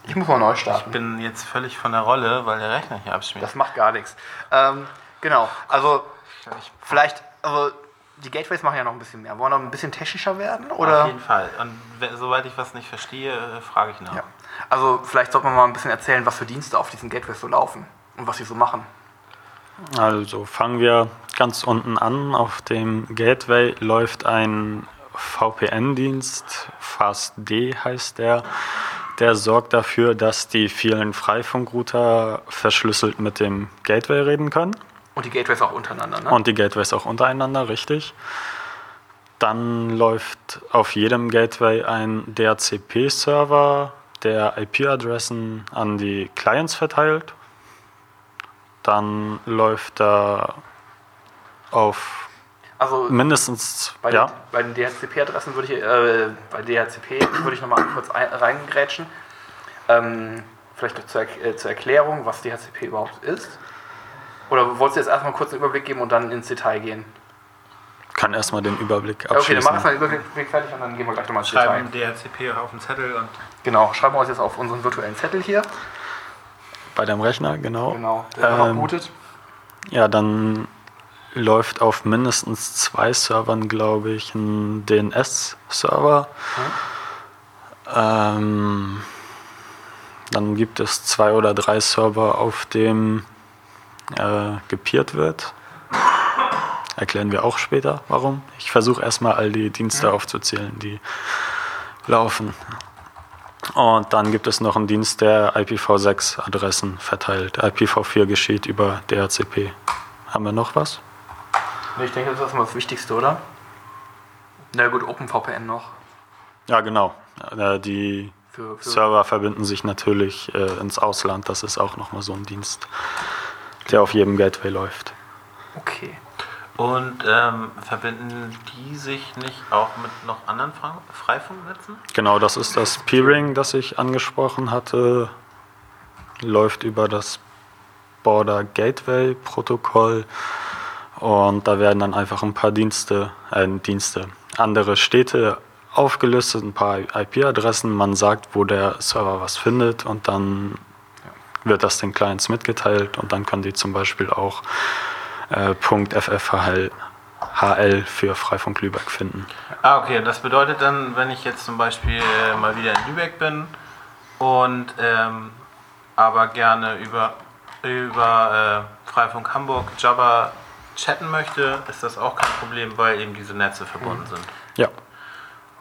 Ich muss mal neu ich starten. bin jetzt völlig von der Rolle, weil der Rechner hier abschmiert. Das macht gar nichts. Ähm, genau, also Ich, vielleicht, also die Gateways machen ja noch ein bisschen mehr. Wollen wir noch ein bisschen technischer werden? auf Oder? jeden Fall. Und we- soweit ich was nicht verstehe, äh, frage ich nach. Ja. Also vielleicht sollte man mal ein bisschen erzählen, was für Dienste auf diesen Gateways so laufen und was sie so machen. Also fangen wir ganz unten an. Auf dem Gateway läuft ein VPN-Dienst, FastD heißt der. Der sorgt dafür, dass die vielen Freifunkrouter verschlüsselt mit dem Gateway reden können. Und die Gateways auch untereinander, ne? Und die Gateways auch untereinander, richtig. Dann läuft auf jedem Gateway ein DHCP-Server, der IP-Adressen an die Clients verteilt. Dann läuft da auf also mindestens, bei, ja, den, bei den DHCP-Adressen würde ich, äh, bei DHCP würde ich nochmal kurz ein, reingrätschen. Ähm, vielleicht noch zur, äh, zur Erklärung, was DHCP überhaupt ist. Oder wolltest du jetzt erstmal kurz einen Überblick geben und dann ins Detail gehen? kann erstmal den Überblick Ja, Okay, dann mach abschließen. erstmal den Überblick fertig und dann gehen wir gleich nochmal ins Detail. Schreiben DHCP auf den Zettel und Genau, schreiben wir uns jetzt auf unseren virtuellen Zettel hier. Bei deinem Rechner, genau. Genau, der ähm, noch bootet. Ja, dann läuft auf mindestens zwei Servern, glaube ich, ein DNS-Server. Ähm, dann gibt es zwei oder drei Server, auf dem äh, gepiert wird. Erklären wir auch später, warum. Ich versuche erstmal all die Dienste aufzuzählen, die laufen. Und dann gibt es noch einen Dienst, der IPv6-Adressen verteilt. IPv4 geschieht über DHCP. Haben wir noch was? Ich denke, das ist erstmal das Wichtigste, oder? Na gut, OpenVPN noch. Ja, genau. Äh, Die Für, für Server verbinden sich natürlich äh, ins Ausland. Das ist auch nochmal so ein Dienst, der auf jedem Gateway läuft. Okay. Und ähm, verbinden die sich nicht auch mit noch anderen Fra Freifunknetzen? Genau, das ist das Peering, das ich angesprochen hatte. Läuft über das Border Gateway Protokoll. Und da werden dann einfach ein paar Dienste, äh, Dienste, andere Städte aufgelistet, ein paar IP-Adressen. Man sagt, wo der Server was findet und dann wird das den Clients mitgeteilt und dann können die zum Beispiel auch äh, .ffhl HL für Freifunk Lübeck finden. Ah, okay. Das bedeutet dann, wenn ich jetzt zum Beispiel äh, mal wieder in Lübeck bin und ähm, aber gerne über, über äh, Freifunk Hamburg Jabba chatten möchte, ist das auch kein Problem, weil eben diese Netze verbunden sind. Ja,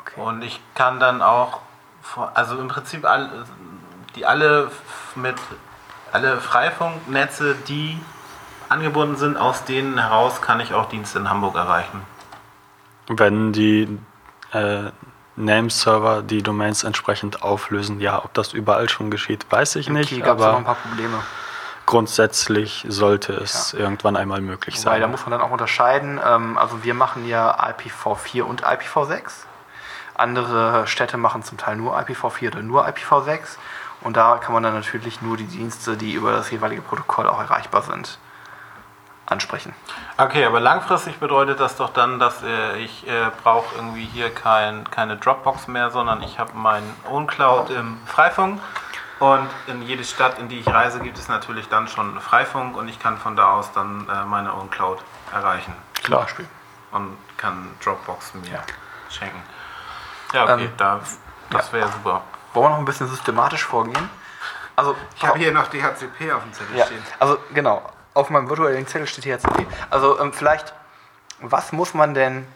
okay. Und ich kann dann auch, also im Prinzip all, die alle mit alle Freifunknetze, die angebunden sind, aus denen heraus kann ich auch Dienste in Hamburg erreichen. wenn die äh, Nameserver die Domains entsprechend auflösen, ja, ob das überall schon geschieht, weiß ich nicht, Hier gab es noch ein aber paar Probleme. grundsätzlich sollte es irgendwann einmal möglich Weil da sein. muss man dann auch unterscheiden. Ähm, also wir machen ja IPv4 und IPv6. Andere Städte machen zum Teil nur IPv4 oder nur IPv6. Und da kann man dann natürlich nur die Dienste, die über das jeweilige Protokoll auch erreichbar sind, ansprechen. Okay, aber langfristig bedeutet das doch dann, dass äh, ich äh, brauche irgendwie hier kein, keine Dropbox mehr, sondern ich habe meinen Own Cloud im Freifunk und in jede Stadt, in die ich reise, gibt es natürlich dann schon Freifunk und ich kann von da aus dann äh, meine Own Cloud erreichen Zum Beispiel. und kann Dropbox mir Ja. schenken. Ja, okay, Ähm, da, das wäre super. Wollen wir noch ein bisschen systematisch vorgehen? Also, Ich habe hier noch DHCP auf dem Zettel Ja, stehen. also genau, auf meinem virtuellen Zettel steht THCP. Also ähm, vielleicht, was muss man denn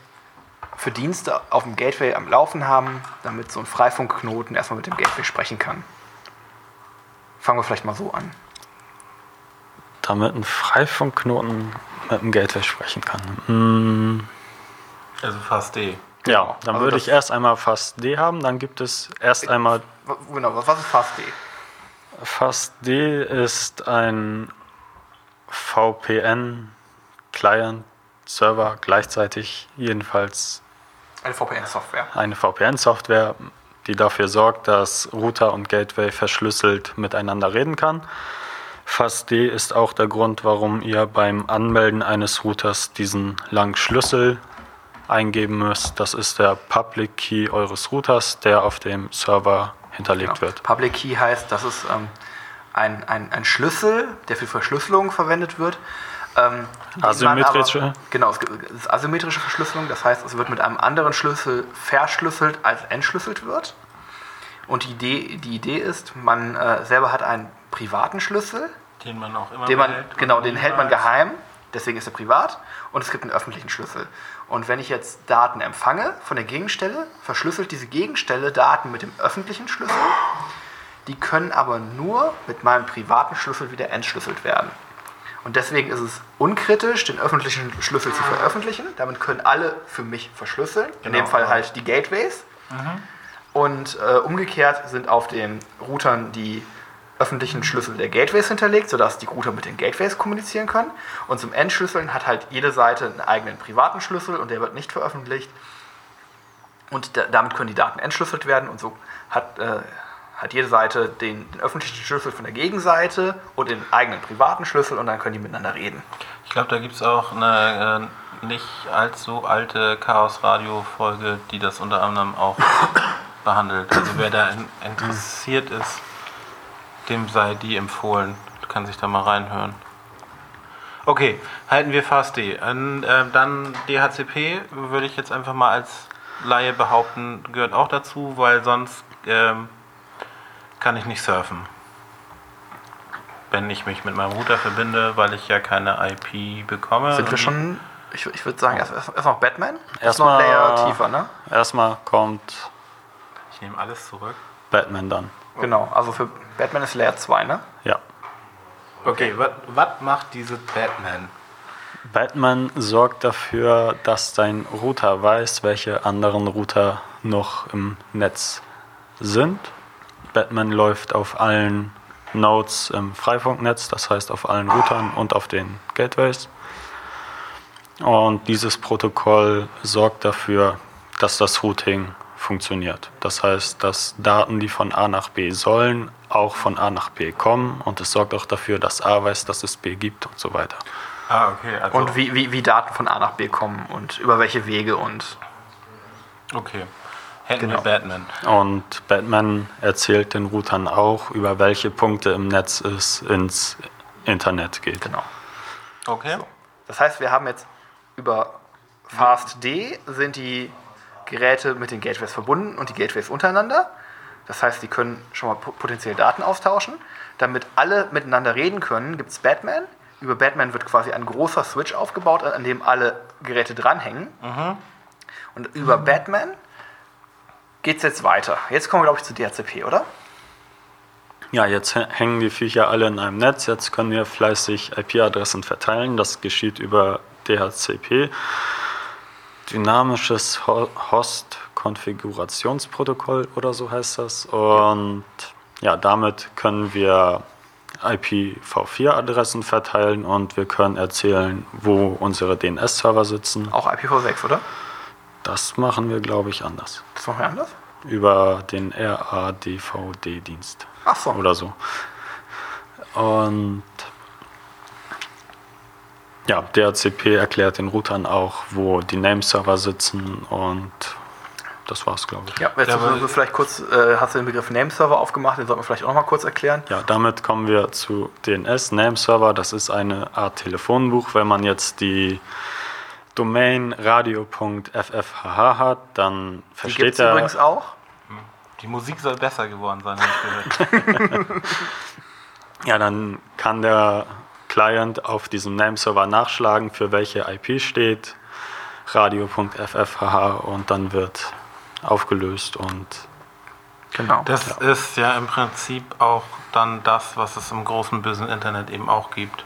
für Dienste auf dem Gateway am Laufen haben, damit so ein Freifunkknoten erstmal mit dem Gateway sprechen kann? Fangen wir vielleicht mal so an. Damit ein Freifunkknoten mit dem Gateway sprechen kann. Hm, Also fast D. ja, dann also würde ich erst einmal Fast D haben, dann gibt es erst einmal W- Genau, was ist FastD? Fast D ist ein VPN Client Server gleichzeitig jedenfalls Eine VPN-Software. eine VPN-Software, die dafür sorgt, dass Router und Gateway verschlüsselt miteinander reden kann. FastD ist auch der Grund, warum ihr beim Anmelden eines Routers diesen langen Schlüssel eingeben müsst. Das ist der Public Key eures Routers, der auf dem Server hinterlegt Genau. wird. Public Key heißt, das ist ähm, ein, ein, ein Schlüssel, der für Verschlüsselung verwendet wird. Ähm, Asymmetrische? Aber, genau, es ist asymmetrische Verschlüsselung, das heißt, es wird mit einem anderen Schlüssel verschlüsselt, als entschlüsselt wird. Und die Idee, die Idee ist, man äh, selber hat einen privaten Schlüssel, Den man auch immer den man, behält. genau, den hält man geheim, deswegen ist er privat. Und es gibt einen öffentlichen Schlüssel. Und wenn ich jetzt Daten empfange von der Gegenstelle, verschlüsselt diese Gegenstelle Daten mit dem öffentlichen Schlüssel. Die können aber nur mit meinem privaten Schlüssel wieder entschlüsselt werden. Und deswegen ist es unkritisch, den öffentlichen Schlüssel zu veröffentlichen. Damit können alle für mich verschlüsseln. In dem Genau. Fall halt die Gateways. Und äh, umgekehrt sind auf den Routern die öffentlichen Schlüssel der Gateways hinterlegt, sodass die Router mit den Gateways kommunizieren können. Und zum Entschlüsseln hat halt jede Seite einen eigenen privaten Schlüssel und der wird nicht veröffentlicht. Und da, damit können die Daten entschlüsselt werden und so hat, äh, hat jede Seite den, den öffentlichen Schlüssel von der Gegenseite und den eigenen privaten Schlüssel und dann können die miteinander reden. Ich glaube, da gibt es auch eine äh, nicht allzu alte Chaos-Radio-Folge, die das unter anderem auch [coughs] behandelt. Also wer da in, interessiert ist, dem sei die empfohlen. Kann sich da mal reinhören. Okay, halten wir fast D. Und, äh, dann DHCP würde ich jetzt einfach mal als Laie behaupten, gehört auch dazu, weil sonst ähm, kann ich nicht surfen. Wenn ich mich mit meinem Router verbinde, weil ich ja keine IP bekomme. Sind wir schon, ich, ich würde sagen, erst, erst, erst noch Batman? Erstmal- Layer tiefer, ne? Erstmal kommt Ich nehme alles zurück. Batman dann. Genau, also für Batman ist Layer 2, ne? Ja. Okay, was macht diese Batman? Batman sorgt dafür, dass dein Router weiß, welche anderen Router noch im Netz sind. Batman läuft auf allen Nodes im Freifunknetz, das heißt auf allen Routern und auf den Gateways. Und dieses Protokoll sorgt dafür, dass das Routing funktioniert. Das heißt, dass Daten, die von A nach B sollen, auch von A nach B kommen und es sorgt auch dafür, dass A weiß, dass es B gibt und so weiter. Ah, okay. Also, Und wie, wie, wie Daten von A nach B kommen und über welche Wege und. Okay. Hätten Genau. wir Batman. Und Batman erzählt den Routern auch, über welche Punkte im Netz es ins Internet geht. Genau. Okay. Das heißt, wir haben jetzt über FastD sind die Geräte mit den Gateways verbunden und die Gateways untereinander. Das heißt, die können schon mal po- potenziell Daten austauschen. Damit alle miteinander reden können, gibt es Batman. Über Batman wird quasi ein großer Switch aufgebaut, an dem alle Geräte dranhängen. Und über Batman geht es jetzt weiter. Jetzt kommen wir, glaube ich, zu DHCP, oder? Ja, jetzt hä- hängen die Viecher alle in einem Netz. Jetzt können wir fleißig IP-Adressen verteilen. Das geschieht über DHCP. Dynamisches Ho- Host-Konfigurationsprotokoll oder so heißt das. Und ja, damit können wir IPv4-Adressen verteilen und wir können erzählen, wo unsere DNS-Server sitzen. Auch IPv6, oder? Das machen wir, glaube ich, anders. Das machen wir anders? Über den RADVD-Dienst Ach so. oder so. Und ja, DHCP erklärt den Routern auch, wo die Nameserver sitzen und das war's, glaube ich. Ja, jetzt Ja, wir vielleicht kurz, äh, hast du den Begriff Nameserver aufgemacht, den sollten wir vielleicht auch noch mal kurz erklären. Ja, damit kommen wir zu DNS Nameserver. Das ist eine Art Telefonbuch. Wenn man jetzt die Domain radio.ffhh hat, dann Die versteht es er. übrigens auch. Die Musik soll besser geworden sein, habe ich gehört. [laughs] [laughs] Ja, dann kann der Client auf diesem Nameserver nachschlagen, für welche IP steht, radio.ffhh und dann wird aufgelöst und Genau. Das ist ja im Prinzip auch dann das, was es im großen bösen Internet eben auch gibt.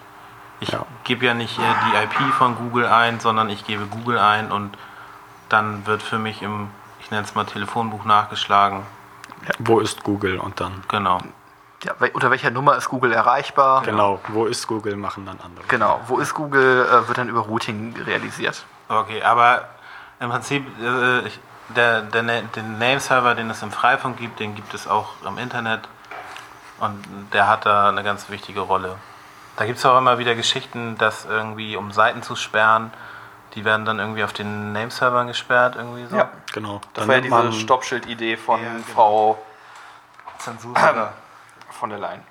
Ich Ja. gebe ja nicht die IP von Google ein, sondern ich gebe Google ein und dann wird für mich im, ich nenne es mal Telefonbuch nachgeschlagen. wo ist Google und dann Genau. Ja, unter welcher Nummer ist Google erreichbar? genau, wo ist Google machen dann andere. Genau. Wo ist Google, äh, wird dann über Routing realisiert. Okay, aber im Prinzip, äh, ich, der, der, den Nameserver, den es im Freifunk gibt, den gibt es auch im Internet und der hat da eine ganz wichtige Rolle. Da gibt es auch immer wieder Geschichten, dass irgendwie, um Seiten zu sperren, die werden dann irgendwie auf den Nameservern gesperrt, irgendwie so. Ja. Genau. Das Dann war ja diese Stoppschild-Idee von Ja, genau. Frau Zensur. Von der Leyen.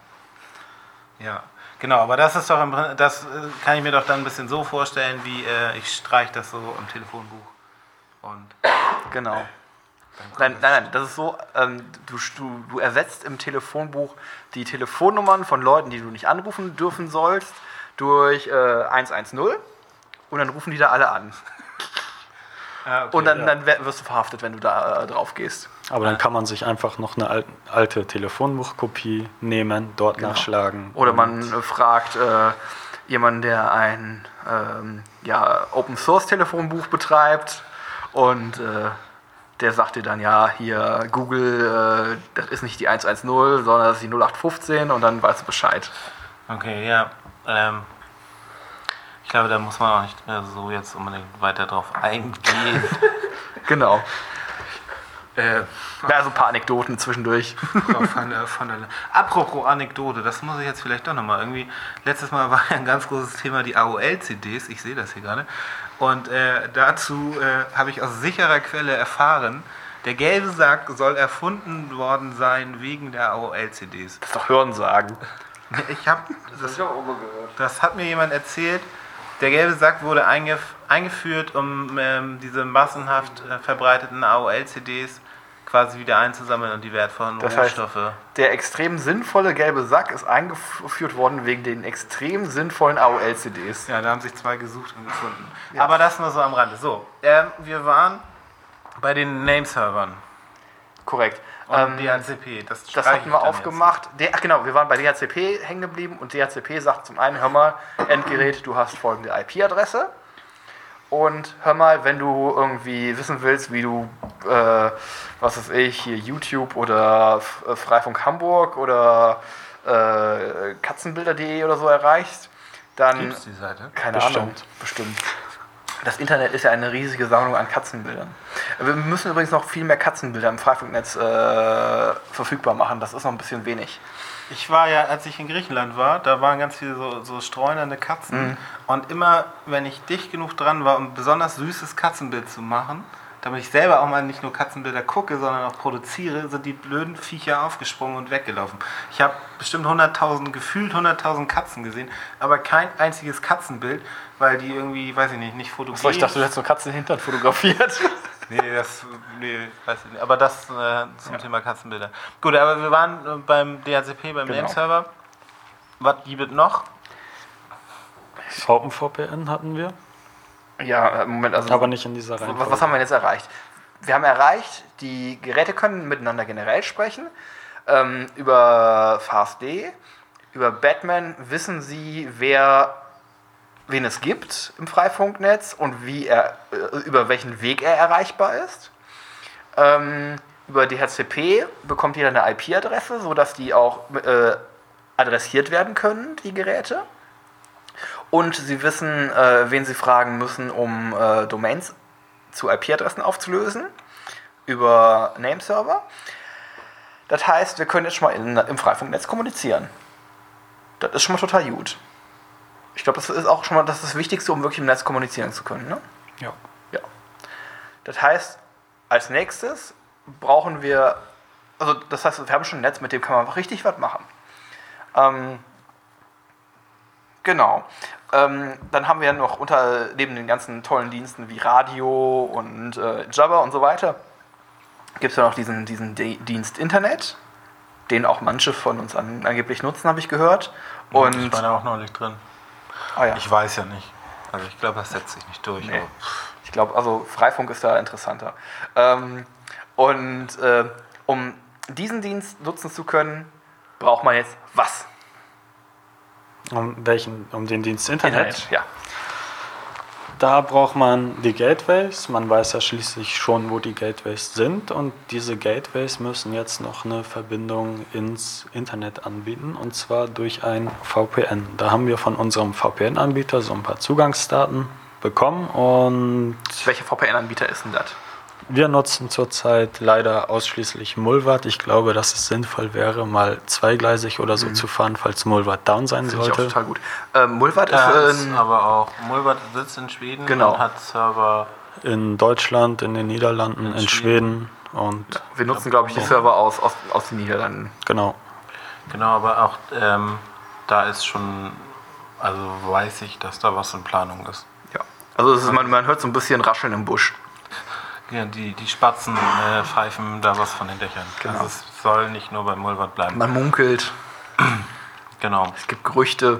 Ja, genau, aber das ist doch im das äh, kann ich mir doch dann ein bisschen so vorstellen, wie äh, ich streiche das so im Telefonbuch. Und Genau. Nein, nein, nein, das ist so, ähm, du, du, du ersetzt im Telefonbuch die Telefonnummern von Leuten, die du nicht anrufen dürfen sollst, durch äh, 110 und dann rufen die da alle an. Ah, okay, Und dann, ja. dann wirst du verhaftet, wenn du da äh, drauf gehst. Aber dann kann man sich einfach noch eine al- alte Telefonbuchkopie nehmen, dort Genau. nachschlagen. Oder man äh, fragt äh, jemanden, der ein ähm, ja, Open Source Telefonbuch betreibt und äh, der sagt dir dann, ja, hier Google, äh, das ist nicht die 110, sondern das ist die 0815 und dann weißt du Bescheid. Okay, ja. Ähm, ich glaube, da muss man auch nicht mehr so jetzt unbedingt weiter drauf eingehen. [laughs] Genau. Äh, Ja, so ein paar Anekdoten zwischendurch. [laughs] Von von der, apropos Anekdote, das muss ich jetzt vielleicht doch nochmal irgendwie. Letztes Mal war ja ein ganz großes Thema die AOL-CDs, ich sehe das hier gerade. Und äh, dazu äh, habe ich aus sicherer Quelle erfahren, der gelbe Sack soll erfunden worden sein wegen der AOL-CDs. Das ist doch Hörensagen. Ich habe das, das hat mir jemand erzählt Der gelbe Sack wurde eingef eingeführt, um ähm, diese massenhaft äh, verbreiteten AOL-CDs quasi wieder einzusammeln und die wertvollen Das heißt- Rohstoffe. Der extrem sinnvolle gelbe Sack ist eingeführt worden wegen den extrem sinnvollen AOL-CDs. Ja, da haben sich zwei gesucht und gefunden. Aber das nur so am Rande. So, ähm, wir waren bei den Nameservern Korrekt. Und Ähm, DHCP. Das, Das hatten wir aufgemacht. D ach genau, wir waren bei DHCP hängen geblieben und DHCP sagt zum einen, hör mal, Endgerät, du hast folgende IP-Adresse. Und hör mal, wenn du irgendwie wissen willst, wie du, äh, was weiß ich, hier YouTube oder äh, Freifunk Hamburg oder äh, Katzenbilder.de oder so erreichst, dann. Gibt's die Seite? Keine Bestimmt. Ahnung. Bestimmt. Das Internet ist ja eine riesige Sammlung an Katzenbildern. Wir müssen übrigens noch viel mehr Katzenbilder im Freifunknetz äh, verfügbar machen. Das ist noch ein bisschen wenig. Ich war ja, als ich in Griechenland war, da waren ganz viele so, so streunernde Katzen. Mhm. Und immer, wenn ich dicht genug dran war, um ein besonders süßes Katzenbild zu machen, damit ich selber auch mal nicht nur Katzenbilder gucke, sondern auch produziere, sind die blöden Viecher aufgesprungen und weggelaufen. Ich habe bestimmt 100.000, gefühlt 100.000 Katzen gesehen, aber kein einziges Katzenbild, weil die irgendwie, weiß ich nicht, nicht fotografiert. So, ich dachte, du hättest so Katzen hintern fotografiert. [laughs] Nee, das, nee, weiß ich nicht. Aber das äh, zum Thema Katzenbilder. Gut, aber wir waren äh, beim DHCP, beim Genau. Nameserver. Was gibt es noch? VPN hatten wir, ja, äh, Moment, also. aber nicht in dieser was, Reihenfolge. was haben wir jetzt erreicht? Wir haben erreicht, die Geräte können miteinander generell sprechen. Ähm, über FastD, über Batman wissen sie, wer wen es gibt im Freifunknetz und wie er, äh, über welchen Weg er erreichbar ist. Ähm, über DHCP bekommt jeder eine IP-Adresse, sodass die auch äh, adressiert werden können, die Geräte. Und sie wissen, äh, wen sie fragen müssen, um äh, Domains zu IP-Adressen aufzulösen über Nameserver. Das heißt, wir können jetzt schon mal in, im Freifunknetz kommunizieren. Das ist schon mal total gut. Ich glaube, das ist auch schon mal das, das Wichtigste, um wirklich im Netz kommunizieren zu können. Ne? Ja. Ja. Das heißt, als nächstes brauchen wir, also das heißt, wir haben schon ein Netz, mit dem kann man richtig was machen. Ähm, genau. Ähm, dann haben wir noch unter, neben den ganzen tollen Diensten wie Radio und äh, Jabber und so weiter, gibt es ja noch diesen, diesen De Dienst Internet, den auch manche von uns an, angeblich nutzen, habe ich gehört. Und, ich war da auch neulich drin. ah ja. Ich weiß ja nicht. Also ich glaube, das setzt sich nicht durch. Nee. Ich glaube, also Freifunk ist da interessanter. Ähm, und äh, um diesen Dienst nutzen zu können, braucht man jetzt was? Um welchen? Um den Dienst Internet. ja. Da braucht man die Gateways. Man weiß ja schließlich schon, wo die Gateways sind. Und diese Gateways müssen jetzt noch eine Verbindung ins Internet anbieten. Und zwar durch ein VPN. Da haben wir von unserem VPN-Anbieter so ein paar Zugangsdaten bekommen. Und Welcher VPN-Anbieter ist denn das? Wir nutzen zurzeit leider ausschließlich Mulvat. Ich glaube, dass es sinnvoll wäre, mal zweigleisig oder so zu fahren, falls Mulvat down sein Mhm. Finde ich auch sollte. total gut. Ähm, Mulvat ist ein, aber auch Mulbert sitzt in Schweden Genau. und hat Server. In Deutschland, in den Niederlanden, in, In Schweden und wir nutzen, glaube ich, die Server aus, aus, aus den Niederlanden. genau. Genau, aber auch ähm, da ist schon, also weiß ich, dass da was in Planung ist. Ja. Also ist, man, man hört so ein bisschen Rascheln im Busch. Ja, die, die Spatzen äh, pfeifen da was von den Dächern. Genau. Also es soll nicht nur bei Mulbert bleiben. Man munkelt, [clears throat] genau. es gibt Gerüchte.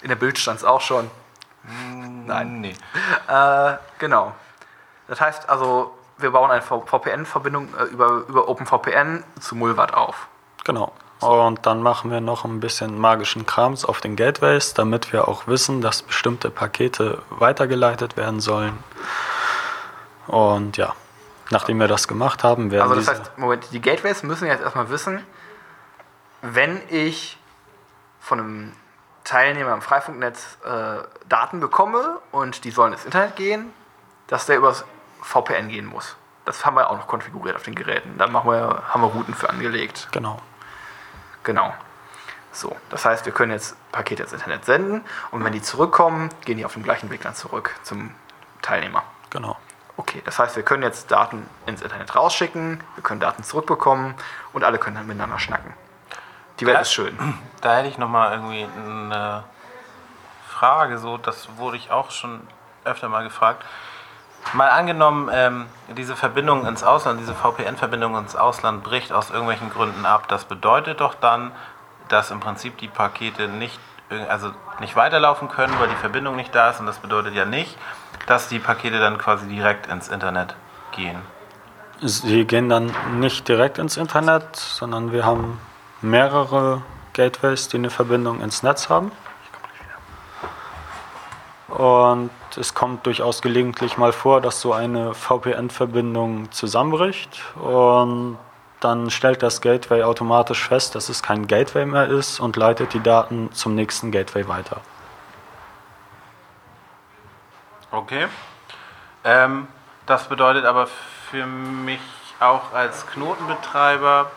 In der Bild stand es auch schon. Nein. Nee. Äh, genau. Das heißt also, wir bauen eine VPN-Verbindung äh, über, über OpenVPN zu Mulvat auf. Genau. Und dann machen wir noch ein bisschen magischen Krams auf den Gateways, damit wir auch wissen, dass bestimmte Pakete weitergeleitet werden sollen. Und ja, nachdem wir das gemacht haben, werden Also das heißt, Moment, die Gateways müssen jetzt erstmal wissen, wenn ich von einem Teilnehmer im Freifunknetz äh, Daten bekomme und die sollen ins Internet gehen, dass der übers VPN gehen muss. Das haben wir auch noch konfiguriert auf den Geräten. Da machen wir, haben wir Routen für angelegt. genau. Genau. So, das heißt, wir können jetzt Pakete ins Internet senden und wenn die zurückkommen, gehen die auf dem gleichen Weg dann zurück zum Teilnehmer. Genau. Okay, das heißt, wir können jetzt Daten ins Internet rausschicken, wir können Daten zurückbekommen und alle können dann miteinander schnacken. Die Welt Ja. ist schön. [clears throat] Da hätte ich nochmal irgendwie eine Frage, so, das wurde ich auch schon öfter mal gefragt. Mal angenommen, ähm, diese Verbindung ins Ausland, diese VPN-Verbindung ins Ausland bricht aus irgendwelchen Gründen ab. Das bedeutet doch dann, dass im Prinzip die Pakete nicht, also nicht weiterlaufen können, weil die Verbindung nicht da ist. Und das bedeutet ja nicht, dass die Pakete dann quasi direkt ins Internet gehen. Sie gehen dann nicht direkt ins Internet, sondern wir haben mehrere Gateways, die eine Verbindung ins Netz haben. Und es kommt durchaus gelegentlich mal vor, dass so eine VPN-Verbindung zusammenbricht und dann stellt das Gateway automatisch fest, dass es kein Gateway mehr ist und leitet die Daten zum nächsten Gateway weiter. Okay. Ähm, das bedeutet aber für mich auch als Knotenbetreiber,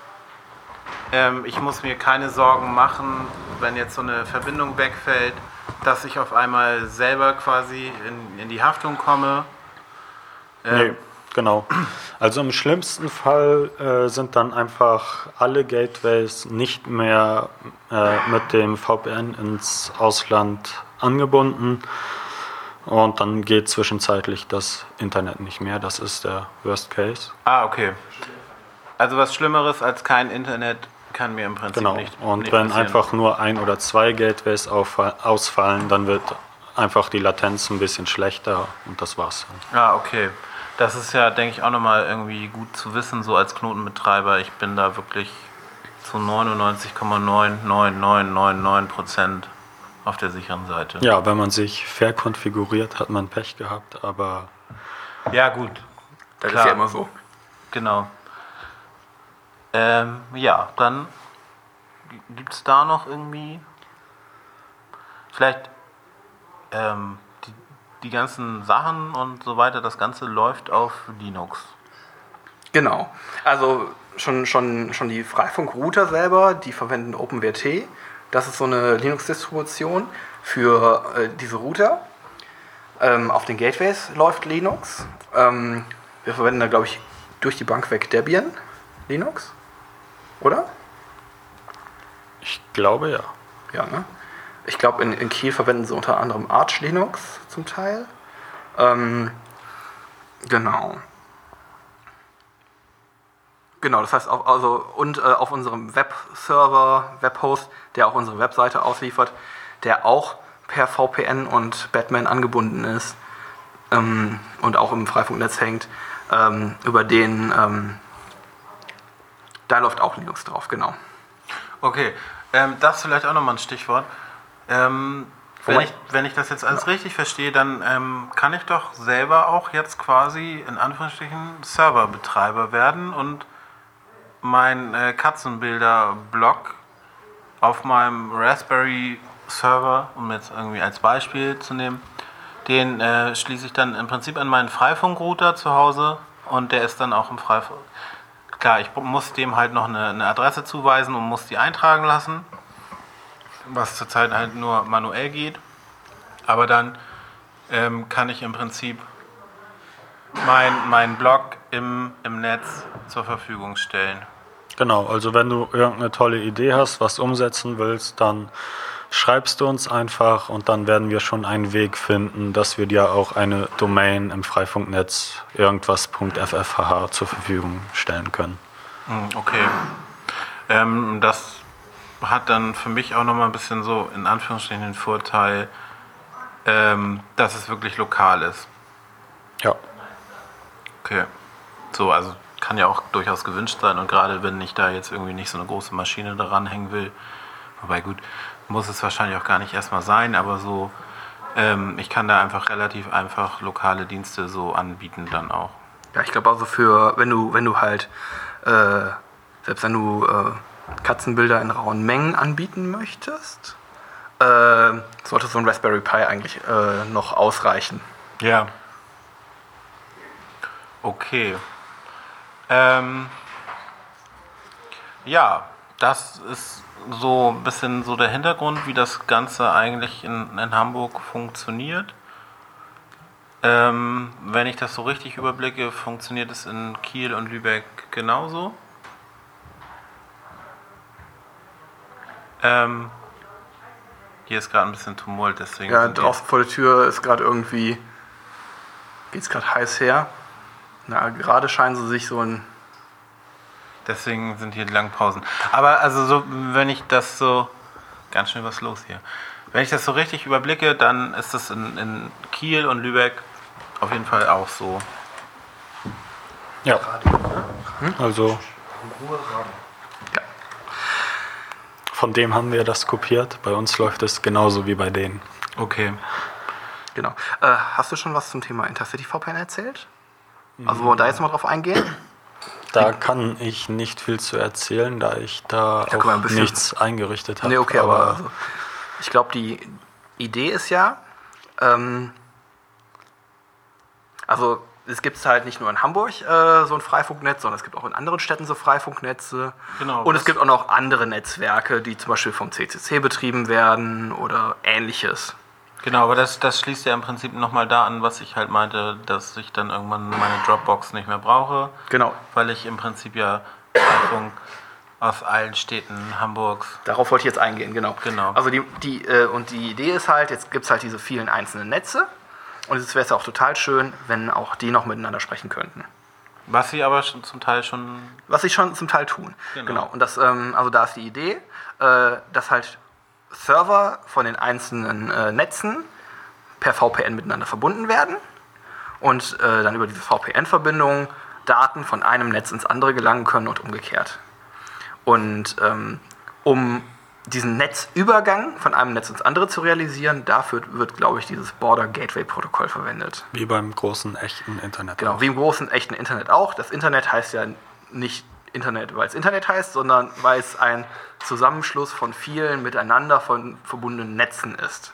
ähm, ich muss mir keine Sorgen machen, wenn jetzt so eine Verbindung wegfällt, dass ich auf einmal selber quasi in, in die Haftung komme. Ähm, nee, genau. Also im schlimmsten Fall äh, sind dann einfach alle Gateways nicht mehr äh, mit dem VPN ins Ausland angebunden. Und dann geht zwischenzeitlich das Internet nicht mehr. Das ist der Worst Case. Ah, okay. Also was Schlimmeres als kein Internet kann mir im Prinzip genau. nicht Und nicht wenn passieren. einfach nur ein oder zwei Gateways ausfallen, dann wird einfach die Latenz ein bisschen schlechter und das war's dann. Ah, okay. Das ist ja, denke ich, auch nochmal irgendwie gut zu wissen, so als Knotenbetreiber. Ich bin da wirklich zu 99,99999 Prozent auf der sicheren Seite. Ja, wenn man sich verkonfiguriert, hat man Pech gehabt, aber. Ja, gut. Das Klar. ist ja immer so. Genau. Ähm, ja, dann gibt es da noch irgendwie. Vielleicht ähm, die, die ganzen Sachen und so weiter, das Ganze läuft auf Linux. Genau. Also schon, schon, schon die Freifunk-Router selber, die verwenden OpenWrt. Das ist so eine Linux-Distribution für äh, diese Router. Ähm, auf den Gateways läuft Linux. Ähm, wir verwenden da, glaube ich, durch die Bank weg Debian Linux. Oder? Ich glaube ja. Ja, ne? Ich glaube, in, in Kiel verwenden sie unter anderem Arch Linux zum Teil. Ähm, genau. Genau, das heißt, auf, also, und äh, auf unserem Webserver, Webhost, der auch unsere Webseite ausliefert, der auch per VPN und Batman angebunden ist ähm, und auch im Freifunknetz hängt, ähm, über den, ähm, da läuft auch Linux drauf, genau. Okay, ähm, das vielleicht auch nochmal ein Stichwort. Ähm, wenn ich, wenn ich das jetzt alles richtig verstehe, dann ähm, kann ich doch selber auch jetzt quasi in Anführungsstrichen Serverbetreiber werden und mein äh, Katzenbilder-Blog auf meinem Raspberry Server, um jetzt irgendwie als Beispiel zu nehmen, den äh, schließe ich dann im Prinzip an meinen Freifunkrouter zu Hause und der ist dann auch im Freifunk. Klar, ich muss dem halt noch eine, eine Adresse zuweisen und muss die eintragen lassen, was zurzeit halt nur manuell geht. Aber dann ähm, kann ich im Prinzip meinen mein Blog im, im Netz zur Verfügung stellen. Genau, also wenn du irgendeine tolle Idee hast, was umsetzen willst, dann schreibst du uns einfach und dann werden wir schon einen Weg finden, dass wir dir auch eine Domain im Freifunknetz irgendwas.ffh zur Verfügung stellen können. Hm, okay. Ähm, das hat dann für mich auch nochmal ein bisschen so in Anführungsstrichen den Vorteil, ähm, dass es wirklich lokal ist. Ja. Okay. So, also kann ja auch durchaus gewünscht sein und gerade wenn ich da jetzt irgendwie nicht so eine große Maschine daran hängen will, wobei gut, muss es wahrscheinlich auch gar nicht erstmal sein, aber so, ähm, ich kann da einfach relativ einfach lokale Dienste so anbieten dann auch. Ja, ich glaube also für, wenn du, wenn du halt, äh, selbst wenn du äh, Katzenbilder in rauen Mengen anbieten möchtest, äh, sollte so ein Raspberry Pi eigentlich äh, noch ausreichen. Ja. Okay. Ähm, ja, das ist so ein bisschen so der Hintergrund, wie das Ganze eigentlich in, in Hamburg funktioniert. Ähm, wenn ich das so richtig überblicke, funktioniert es in Kiel und Lübeck genauso. Ähm, Hier ist gerade ein bisschen Tumult, deswegen. Ja, draußen vor der Tür ist gerade irgendwie. geht's gerade heiß her. Na, gerade scheinen sie sich so ein. Deswegen sind hier die langen Pausen. Aber also so, wenn ich das so. Ganz schön was los hier. Wenn ich das so richtig überblicke, dann ist das in, in Kiel und Lübeck auf jeden Fall auch so. Ja. Also von dem haben wir das kopiert. Bei uns läuft es genauso wie bei denen. Okay. Genau. Äh, hast du schon was zum Thema Intercity VPN erzählt? Also wollen wir da jetzt mal drauf eingehen? Da kann ich nicht viel zu erzählen, da ich da ein auch bisschen- nichts eingerichtet habe. Nee, okay, aber, also, ich glaube, die Idee ist ja, ähm, also es gibt halt nicht nur in Hamburg äh, so ein Freifunknetz, sondern es gibt auch in anderen Städten so Freifunknetze. Genau, Und es gibt auch noch andere Netzwerke, die zum Beispiel vom CCC betrieben werden oder ähnliches. Genau, aber das, das schließt ja im Prinzip nochmal da an, was ich halt meinte, dass ich dann irgendwann meine Dropbox nicht mehr brauche, Genau. weil ich im Prinzip ja Freifunk aus allen Städten Hamburgs. Darauf wollte ich jetzt eingehen, genau. Genau. Also die, die, äh, und die Idee ist halt, jetzt gibt es halt diese vielen einzelnen Netze. Und es wäre ja auch total schön, wenn auch die noch miteinander sprechen könnten. Was sie aber schon zum Teil schon. Was sie schon zum Teil tun. Genau. Genau. Und das, ähm, also da ist die Idee, äh, dass halt Server von den einzelnen äh, Netzen per VPN miteinander verbunden werden und äh, dann über diese VPN-Verbindung Daten von einem Netz ins andere gelangen können und umgekehrt. Und ähm, um diesen Netzübergang von einem Netz ins andere zu realisieren, dafür wird, glaube ich, dieses Border Gateway Protokoll verwendet. Wie beim großen echten Internet. Genau, auch. wie im großen echten Internet auch. Das Internet heißt ja nicht Internet, weil es Internet heißt, sondern weil es ein Zusammenschluss von vielen miteinander von verbundenen Netzen ist.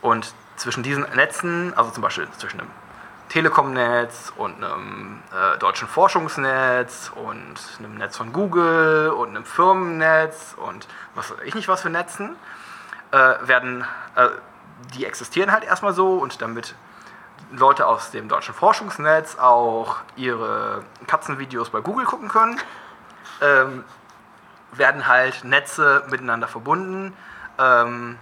Und zwischen diesen Netzen, also zum Beispiel zwischen einem Telekom-Netz und einem äh, deutschen Forschungsnetz und einem Netz von Google und einem Firmennetz und was weiß ich nicht was für Netzen, äh, werden, äh, die existieren halt erstmal so und damit Leute aus dem deutschen Forschungsnetz auch ihre Katzenvideos bei Google gucken können, ähm, werden halt Netze miteinander verbunden. Ähm,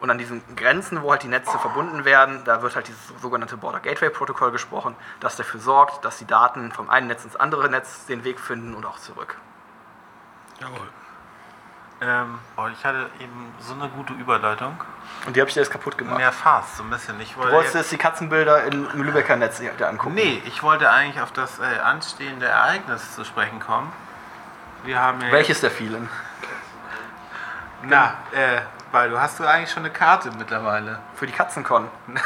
und an diesen Grenzen, wo halt die Netze verbunden werden, da wird halt dieses sogenannte Border Gateway Protokoll gesprochen, das dafür sorgt, dass die Daten vom einen Netz ins andere Netz den Weg finden und auch zurück. Jawohl. Ähm, oh, ich hatte eben so eine gute Überleitung. Und die habe ich dir jetzt kaputt gemacht. Mehr fast, so ein bisschen. Ich Du wollte wolltest jetzt- die Katzenbilder im Lübecker Netz dir angucken. Nee, ich wollte eigentlich auf das äh, anstehende Ereignis zu sprechen kommen. Wir haben ja Welches der vielen? Na, äh, weil du hast du eigentlich schon eine Karte mittlerweile. Für die Katzencon. [laughs]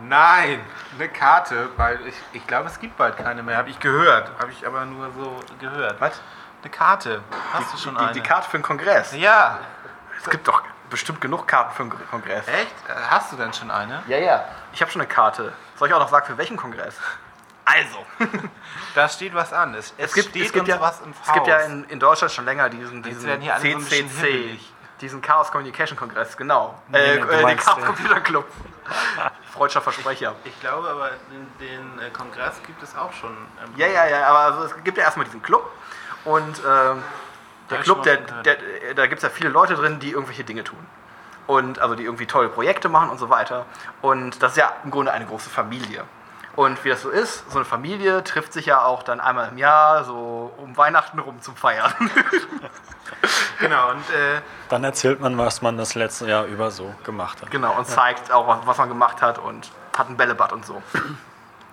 Nein, eine Karte, weil ich, ich glaube, es gibt bald keine mehr. Habe ich gehört. Habe ich aber nur so gehört. Was? Eine Karte. Hast du schon die, eine? die Karte für den Kongress. Ja. Es gibt doch bestimmt genug Karten für den Kongress. Echt? Äh, Hast du denn schon eine? Ja, ja. Ich habe schon eine Karte. Soll ich auch noch sagen, für welchen Kongress? Also, [laughs] Da steht was an. Es, es, es gibt, steht es gibt, uns ja, was im es gibt ja Haus. in, in Deutschland schon länger diesen, diesen so CCC, diesen Chaos Communication Kongress, genau. Nee, äh, äh, den meinst Chaos. Computer Club. [laughs] Freudscher Versprecher. Ich glaube aber, den, den äh, Kongress gibt es auch schon. ähm, Ja, ja, ja, aber also es gibt ja erstmal diesen Club und ähm, der Club, der, der, da gibt es ja viele Leute drin, die irgendwelche Dinge tun. Und also die irgendwie tolle Projekte machen und so weiter. Und das ist ja im Grunde eine große Familie. Und wie das so ist, so eine Familie trifft sich ja auch dann einmal im Jahr, so um Weihnachten rum zum Feiern. [laughs] Genau, und äh, Dann erzählt man, was man das letzte Jahr über so gemacht hat. genau, und zeigt auch, was- was man gemacht hat und hat ein Bällebad und so.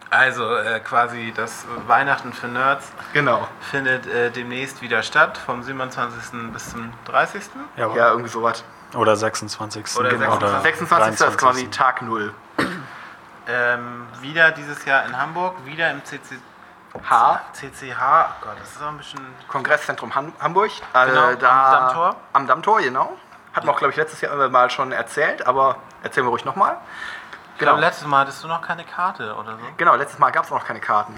Also äh, quasi das Weihnachten für Nerds Genau. findet äh, demnächst wieder statt, vom 27. bis zum 30. Jawohl. Ja, irgendwie sowas. Oder 26. Oder Genau. 26. 26. ist quasi 23.. Tag Null. Ähm, wieder dieses Jahr in Hamburg, wieder im CC, H. CCH. Oh Gott, das ist auch ein bisschen. Kongresszentrum Han Hamburg. Äh, Genau, am Dammtor. Am Dammtor, genau. Hatten wir auch, glaube ich, letztes Jahr mal schon erzählt, aber erzählen wir ruhig nochmal. Genau. Letztes Mal hattest du noch keine Karte oder so. Genau, letztes Mal gab es noch keine Karten.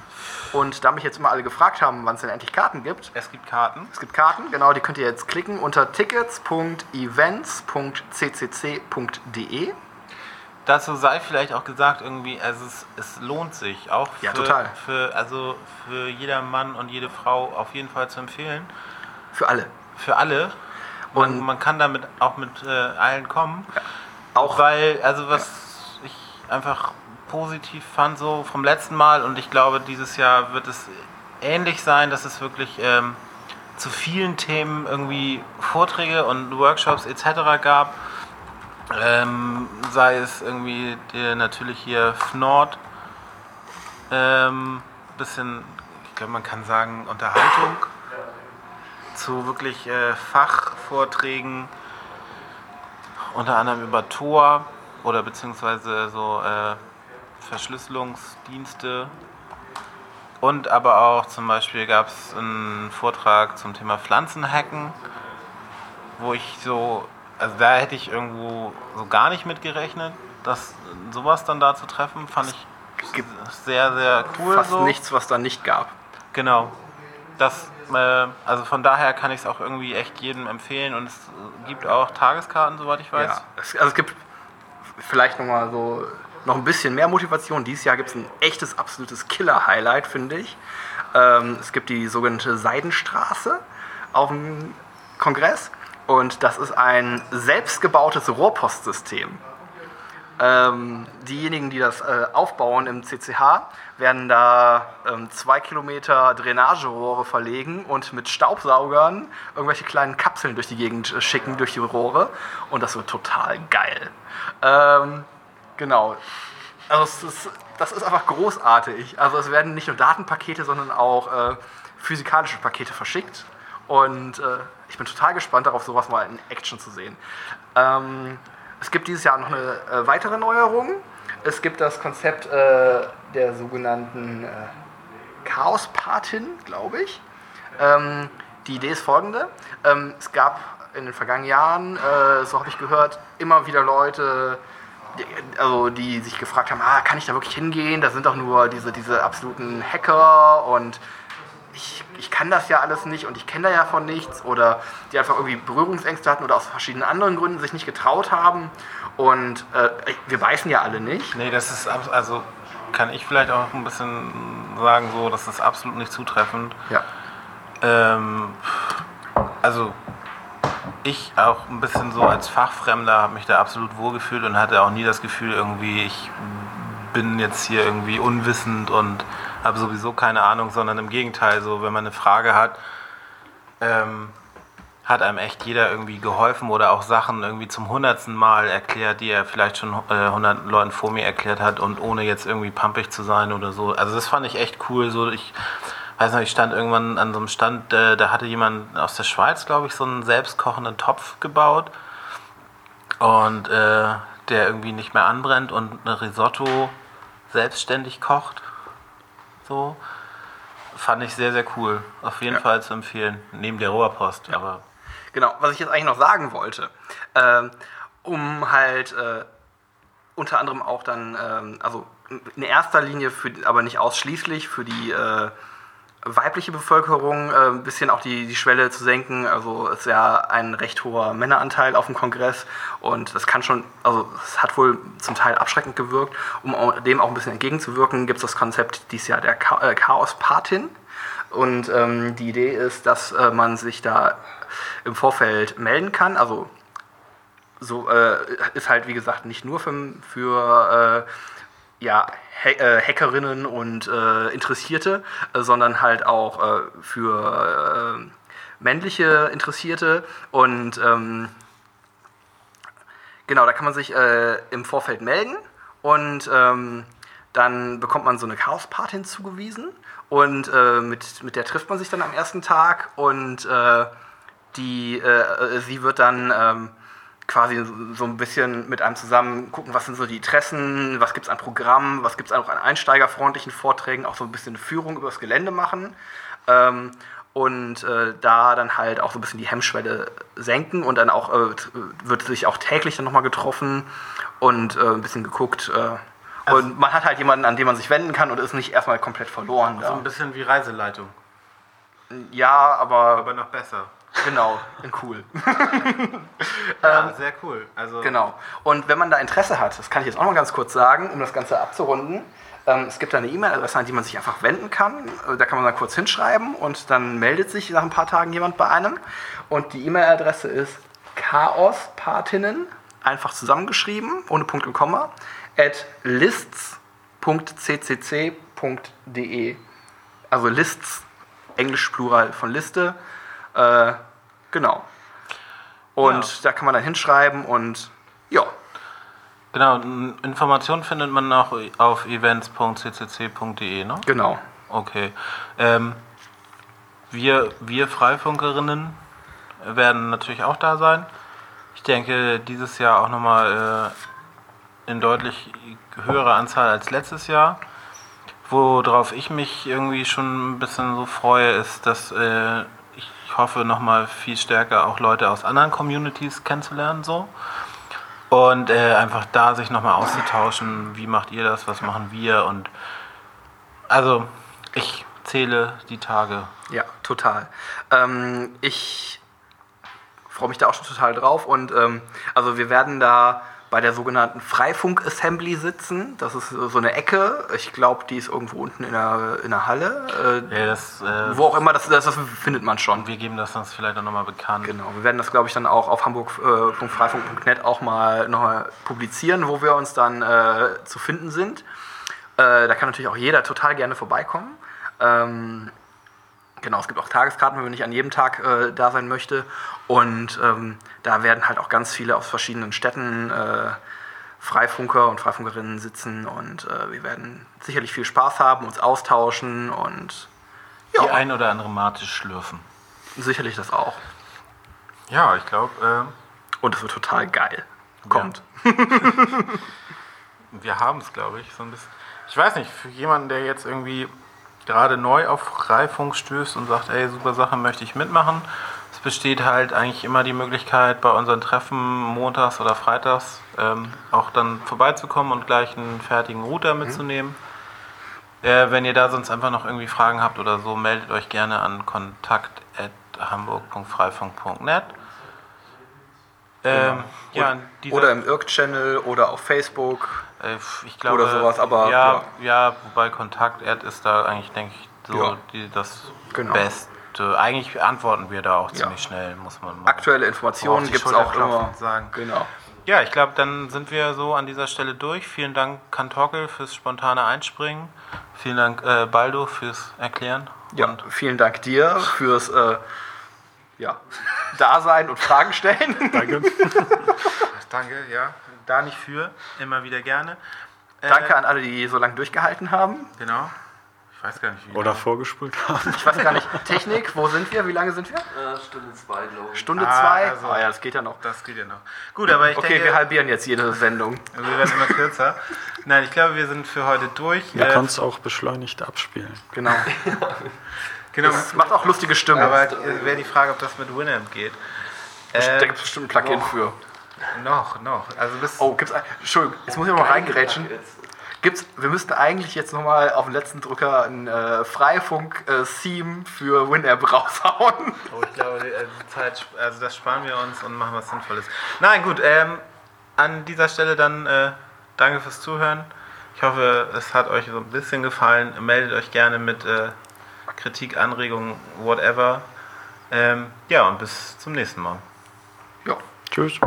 Und da mich jetzt immer alle gefragt haben, wann es denn endlich Karten gibt, Es gibt Karten. es gibt Karten, genau, die könnt ihr jetzt klicken unter tickets.events.ccc.de. Dazu sei vielleicht auch gesagt, irgendwie, also es, es lohnt sich auch für, Ja, total. für also für jeder Mann und jede Frau auf jeden Fall zu empfehlen. Für alle. Für alle. man, man kann damit auch mit äh, allen kommen. Auch Weil, also was ich einfach positiv fand so vom letzten Mal und ich glaube, dieses Jahr wird es ähnlich sein, dass es wirklich ähm, zu vielen Themen irgendwie Vorträge und Workshops etc. gab. Ähm, sei es irgendwie der, natürlich hier Fnord, ähm, bisschen, ich glaube man kann sagen, Unterhaltung zu wirklich äh, Fachvorträgen, unter anderem über Tor oder beziehungsweise so äh, Verschlüsselungsdienste. Und aber auch zum Beispiel gab es einen Vortrag zum Thema Pflanzenhacken, wo ich so, also da hätte ich irgendwo so gar nicht mit gerechnet, dass sowas dann da zu treffen, fand ich sehr, sehr cool. fast so. nichts, was da nicht gab. Genau. Das, äh, also von daher kann ich es auch irgendwie echt jedem empfehlen und es gibt auch Tageskarten, soweit ich weiß. Ja, es, also es gibt vielleicht noch mal so noch ein bisschen mehr Motivation. Dieses Jahr gibt es ein echtes, absolutes Killer-Highlight, finde ich. Ähm, es gibt die sogenannte Seidenstraße auf dem Kongress und das ist ein selbstgebautes Rohrpostsystem. Ähm, diejenigen, die das äh, aufbauen im CCH, werden da ähm, zwei Kilometer Drainagerohre verlegen und mit Staubsaugern irgendwelche kleinen Kapseln durch die Gegend äh, schicken, durch die Rohre. Und das wird total geil. Ähm, genau. Also es ist, das ist einfach großartig. Also es werden nicht nur Datenpakete, sondern auch äh, physikalische Pakete verschickt. Und äh, ich bin total gespannt darauf, sowas mal in Action zu sehen. Ähm, es gibt dieses Jahr noch eine äh, weitere Neuerung. Es gibt das Konzept äh, der sogenannten äh, Chaos-Patin, glaube ich. Ähm, die Idee ist folgende. Ähm, es gab in den vergangenen Jahren, äh, so habe ich gehört, immer wieder Leute, die, also die sich gefragt haben, ah, kann ich da wirklich hingehen? Da sind doch nur diese, diese absoluten Hacker und ich, ich kann das ja alles nicht und ich kenne da ja von nichts oder die einfach irgendwie Berührungsängste hatten oder aus verschiedenen anderen Gründen sich nicht getraut haben. Und äh, wir beißen ja alle nicht. Nee, das ist also kann ich vielleicht auch ein bisschen sagen, so, das ist absolut nicht zutreffend. Ja. Ähm, also ich auch ein bisschen so als Fachfremder habe mich da absolut wohlgefühlt und hatte auch nie das Gefühl, irgendwie ich bin jetzt hier irgendwie unwissend und habe sowieso keine Ahnung, sondern im Gegenteil, so wenn man eine Frage hat, ähm, hat einem echt jeder irgendwie geholfen oder auch Sachen irgendwie zum hundertsten Mal erklärt, die er vielleicht schon äh, 100 Leuten vor mir erklärt hat und ohne jetzt irgendwie pampig zu sein oder so. Also das fand ich echt cool. So ich weiß noch, ich stand irgendwann an so einem Stand, äh, da hatte jemand aus der Schweiz, glaube ich, so einen selbstkochenden Topf gebaut und äh, der irgendwie nicht mehr anbrennt und eine Risotto selbstständig kocht. So fand ich sehr, sehr cool. Auf jeden Ja. Fall zu empfehlen. Neben der Rohrpost, aber Genau, was ich jetzt eigentlich noch sagen wollte, ähm, um halt äh, unter anderem auch dann, ähm, also in erster Linie, für, aber nicht ausschließlich für die äh, weibliche Bevölkerung äh, ein bisschen auch die, die Schwelle zu senken. Also ist ja ein recht hoher Männeranteil auf dem Kongress und das kann schon, also es hat wohl zum Teil abschreckend gewirkt. Um dem auch ein bisschen entgegenzuwirken, gibt es das Konzept dieses Jahr der Cha äh, Chaos-Patin. Und ähm, die Idee ist, dass äh, man sich da im Vorfeld melden kann. Also so äh, ist halt wie gesagt nicht nur für, für äh, ja, äh, Hackerinnen und äh, Interessierte, äh, sondern halt auch äh, für äh, männliche Interessierte. Und ähm, genau, da kann man sich äh, im Vorfeld melden. Und ähm, dann bekommt man so eine Chaos-Patin zugewiesen und mit, mit der trifft man sich dann am ersten Tag. Und die, sie wird dann ähm, quasi so ein bisschen mit einem zusammen gucken, was sind so die Interessen, was gibt es an Programmen, was gibt es auch an einsteigerfreundlichen Vorträgen, auch so ein bisschen eine Führung über das Gelände machen. Ähm, und äh, da dann halt auch so ein bisschen die Hemmschwelle senken und dann auch äh, t- wird sich auch täglich dann nochmal getroffen und äh, ein bisschen geguckt. Äh, und man hat halt jemanden, an den man sich wenden kann und ist nicht erstmal komplett verloren. so Da. ein bisschen wie Reiseleitung, Ja, aber aber noch besser. Genau, in cool. [laughs] Ja, sehr cool. Also, Genau. Und wenn man da Interesse hat, das kann ich jetzt auch noch ganz kurz sagen, um das Ganze abzurunden. Ähm, es gibt da eine E-Mail-Adresse, an die man sich einfach wenden kann. Äh, Da kann man dann kurz hinschreiben und dann meldet sich nach ein paar Tagen jemand bei einem. Und die E-Mail-Adresse ist chaospatinnen, einfach zusammengeschrieben, ohne Punkt und Komma, at lists.ccc.de. Also Lists, Englisch Plural von Liste. Äh, genau. Und da kann man dann hinschreiben und ja, Genau, Informationen findet man auch auf events.ccc.de, ne? genau. Okay. Ähm, wir, wir Freifunkerinnen werden natürlich auch da sein. Ich denke, dieses Jahr auch nochmal äh, in deutlich höherer Anzahl als letztes Jahr. Worauf ich mich irgendwie schon ein bisschen so freue, ist, dass äh, hoffe, nochmal viel stärker auch Leute aus anderen Communities kennenzulernen. So. Und äh, einfach da sich nochmal auszutauschen, wie macht ihr das, was machen wir und also ich zähle die Tage. Ja, total. Ähm, ich freue mich da auch schon total drauf und ähm, also wir werden da bei der sogenannten Freifunk-Assembly sitzen. Das ist so eine Ecke. Ich glaube, die ist irgendwo unten in der, in der Halle. Äh, Ja, das, äh, wo auch immer, das, das, das findet man schon. wir geben das sonst vielleicht auch nochmal bekannt. Genau, wir werden das, glaube ich, dann auch auf hamburg.freifunk.net auch mal nochmal publizieren, wo wir uns dann äh, zu finden sind. Äh, da kann natürlich auch jeder total gerne vorbeikommen. Ähm, genau, es gibt auch Tageskarten, wenn man nicht an jedem Tag äh, da sein möchte. Und ähm, da werden halt auch ganz viele aus verschiedenen Städten äh, Freifunker und Freifunkerinnen sitzen und äh, wir werden sicherlich viel Spaß haben, uns austauschen und Die ja, ein oder andere Mate schlürfen. sicherlich das auch. Ja, ich glaube, Und es wird total geil. Kommt. [laughs] wir haben es, glaube ich, so ein bisschen. Ich weiß nicht, für jemanden, der jetzt irgendwie gerade neu auf Freifunk stößt und sagt, ey, super Sache, möchte ich mitmachen. Es besteht halt eigentlich immer die Möglichkeit, bei unseren Treffen montags oder freitags ähm, auch dann vorbeizukommen und gleich einen fertigen Router mitzunehmen. Äh, wenn ihr da sonst einfach noch irgendwie Fragen habt oder so, meldet euch gerne an kontakt.hamburg.freifunk.net. Ähm, ja, an dieser- Oder im Irk-Channel oder auf Facebook. äh, ich glaube, Oder sowas, aber, ja, ja. wobei Kontakt-Ad ist da eigentlich, denke ich, so Ja. die, das Genau. Beste. Eigentlich antworten wir da auch Ja. ziemlich schnell, muss man mal. Aktuelle Informationen gibt es auch immer. sagen. Genau. Ja, ich glaube, dann sind wir so an dieser Stelle durch. Vielen Dank, Kantorkel, fürs spontane Einspringen. Vielen Dank, äh, Baldo, fürs Erklären. Ja, Und vielen Dank dir fürs äh, ja, [laughs] Dasein und Fragen stellen. [laughs] Danke. [laughs] danke, ja. Da nicht für, immer wieder gerne. Äh, Danke an alle, die so lange durchgehalten haben. Genau. Ich weiß gar nicht, wie Oder vorgespult haben. Ich weiß gar nicht, Technik, wo sind wir? Wie lange sind wir? Äh, Stunde zwei, glaube ich. Stunde Ah, zwei? also- Ah ja, das geht ja noch. Das geht ja noch. Gut, aber ich Okay, denke, wir halbieren jetzt jede Sendung. wir werden immer kürzer. Nein, ich glaube, wir sind für heute durch. Ihr Äh, könnt es auch beschleunigt abspielen. Genau. [laughs] genau. Das macht auch lustige Stimme. Aber äh, wäre die Frage, ob das mit Winamp geht. da Äh, gibt es bestimmt ein Plugin für. noch, noch. Also bis Oh, gibt's ein. Entschuldigung, jetzt muss ich noch mal reingerätschen. Gibt's, wir müssten eigentlich jetzt nochmal auf den letzten Drücker ein äh, Freifunk-Theme für WinApp raushauen. [laughs] Oh, ich glaube, die, äh, die Zeit, also das sparen wir uns und machen was Sinnvolles. Nein, gut, ähm, an dieser Stelle dann äh, danke fürs Zuhören. Ich hoffe, es hat euch so ein bisschen gefallen. Meldet euch gerne mit äh, Kritik, Anregungen, whatever. Ähm, ja, und bis zum nächsten Mal. Ja. Tschüss.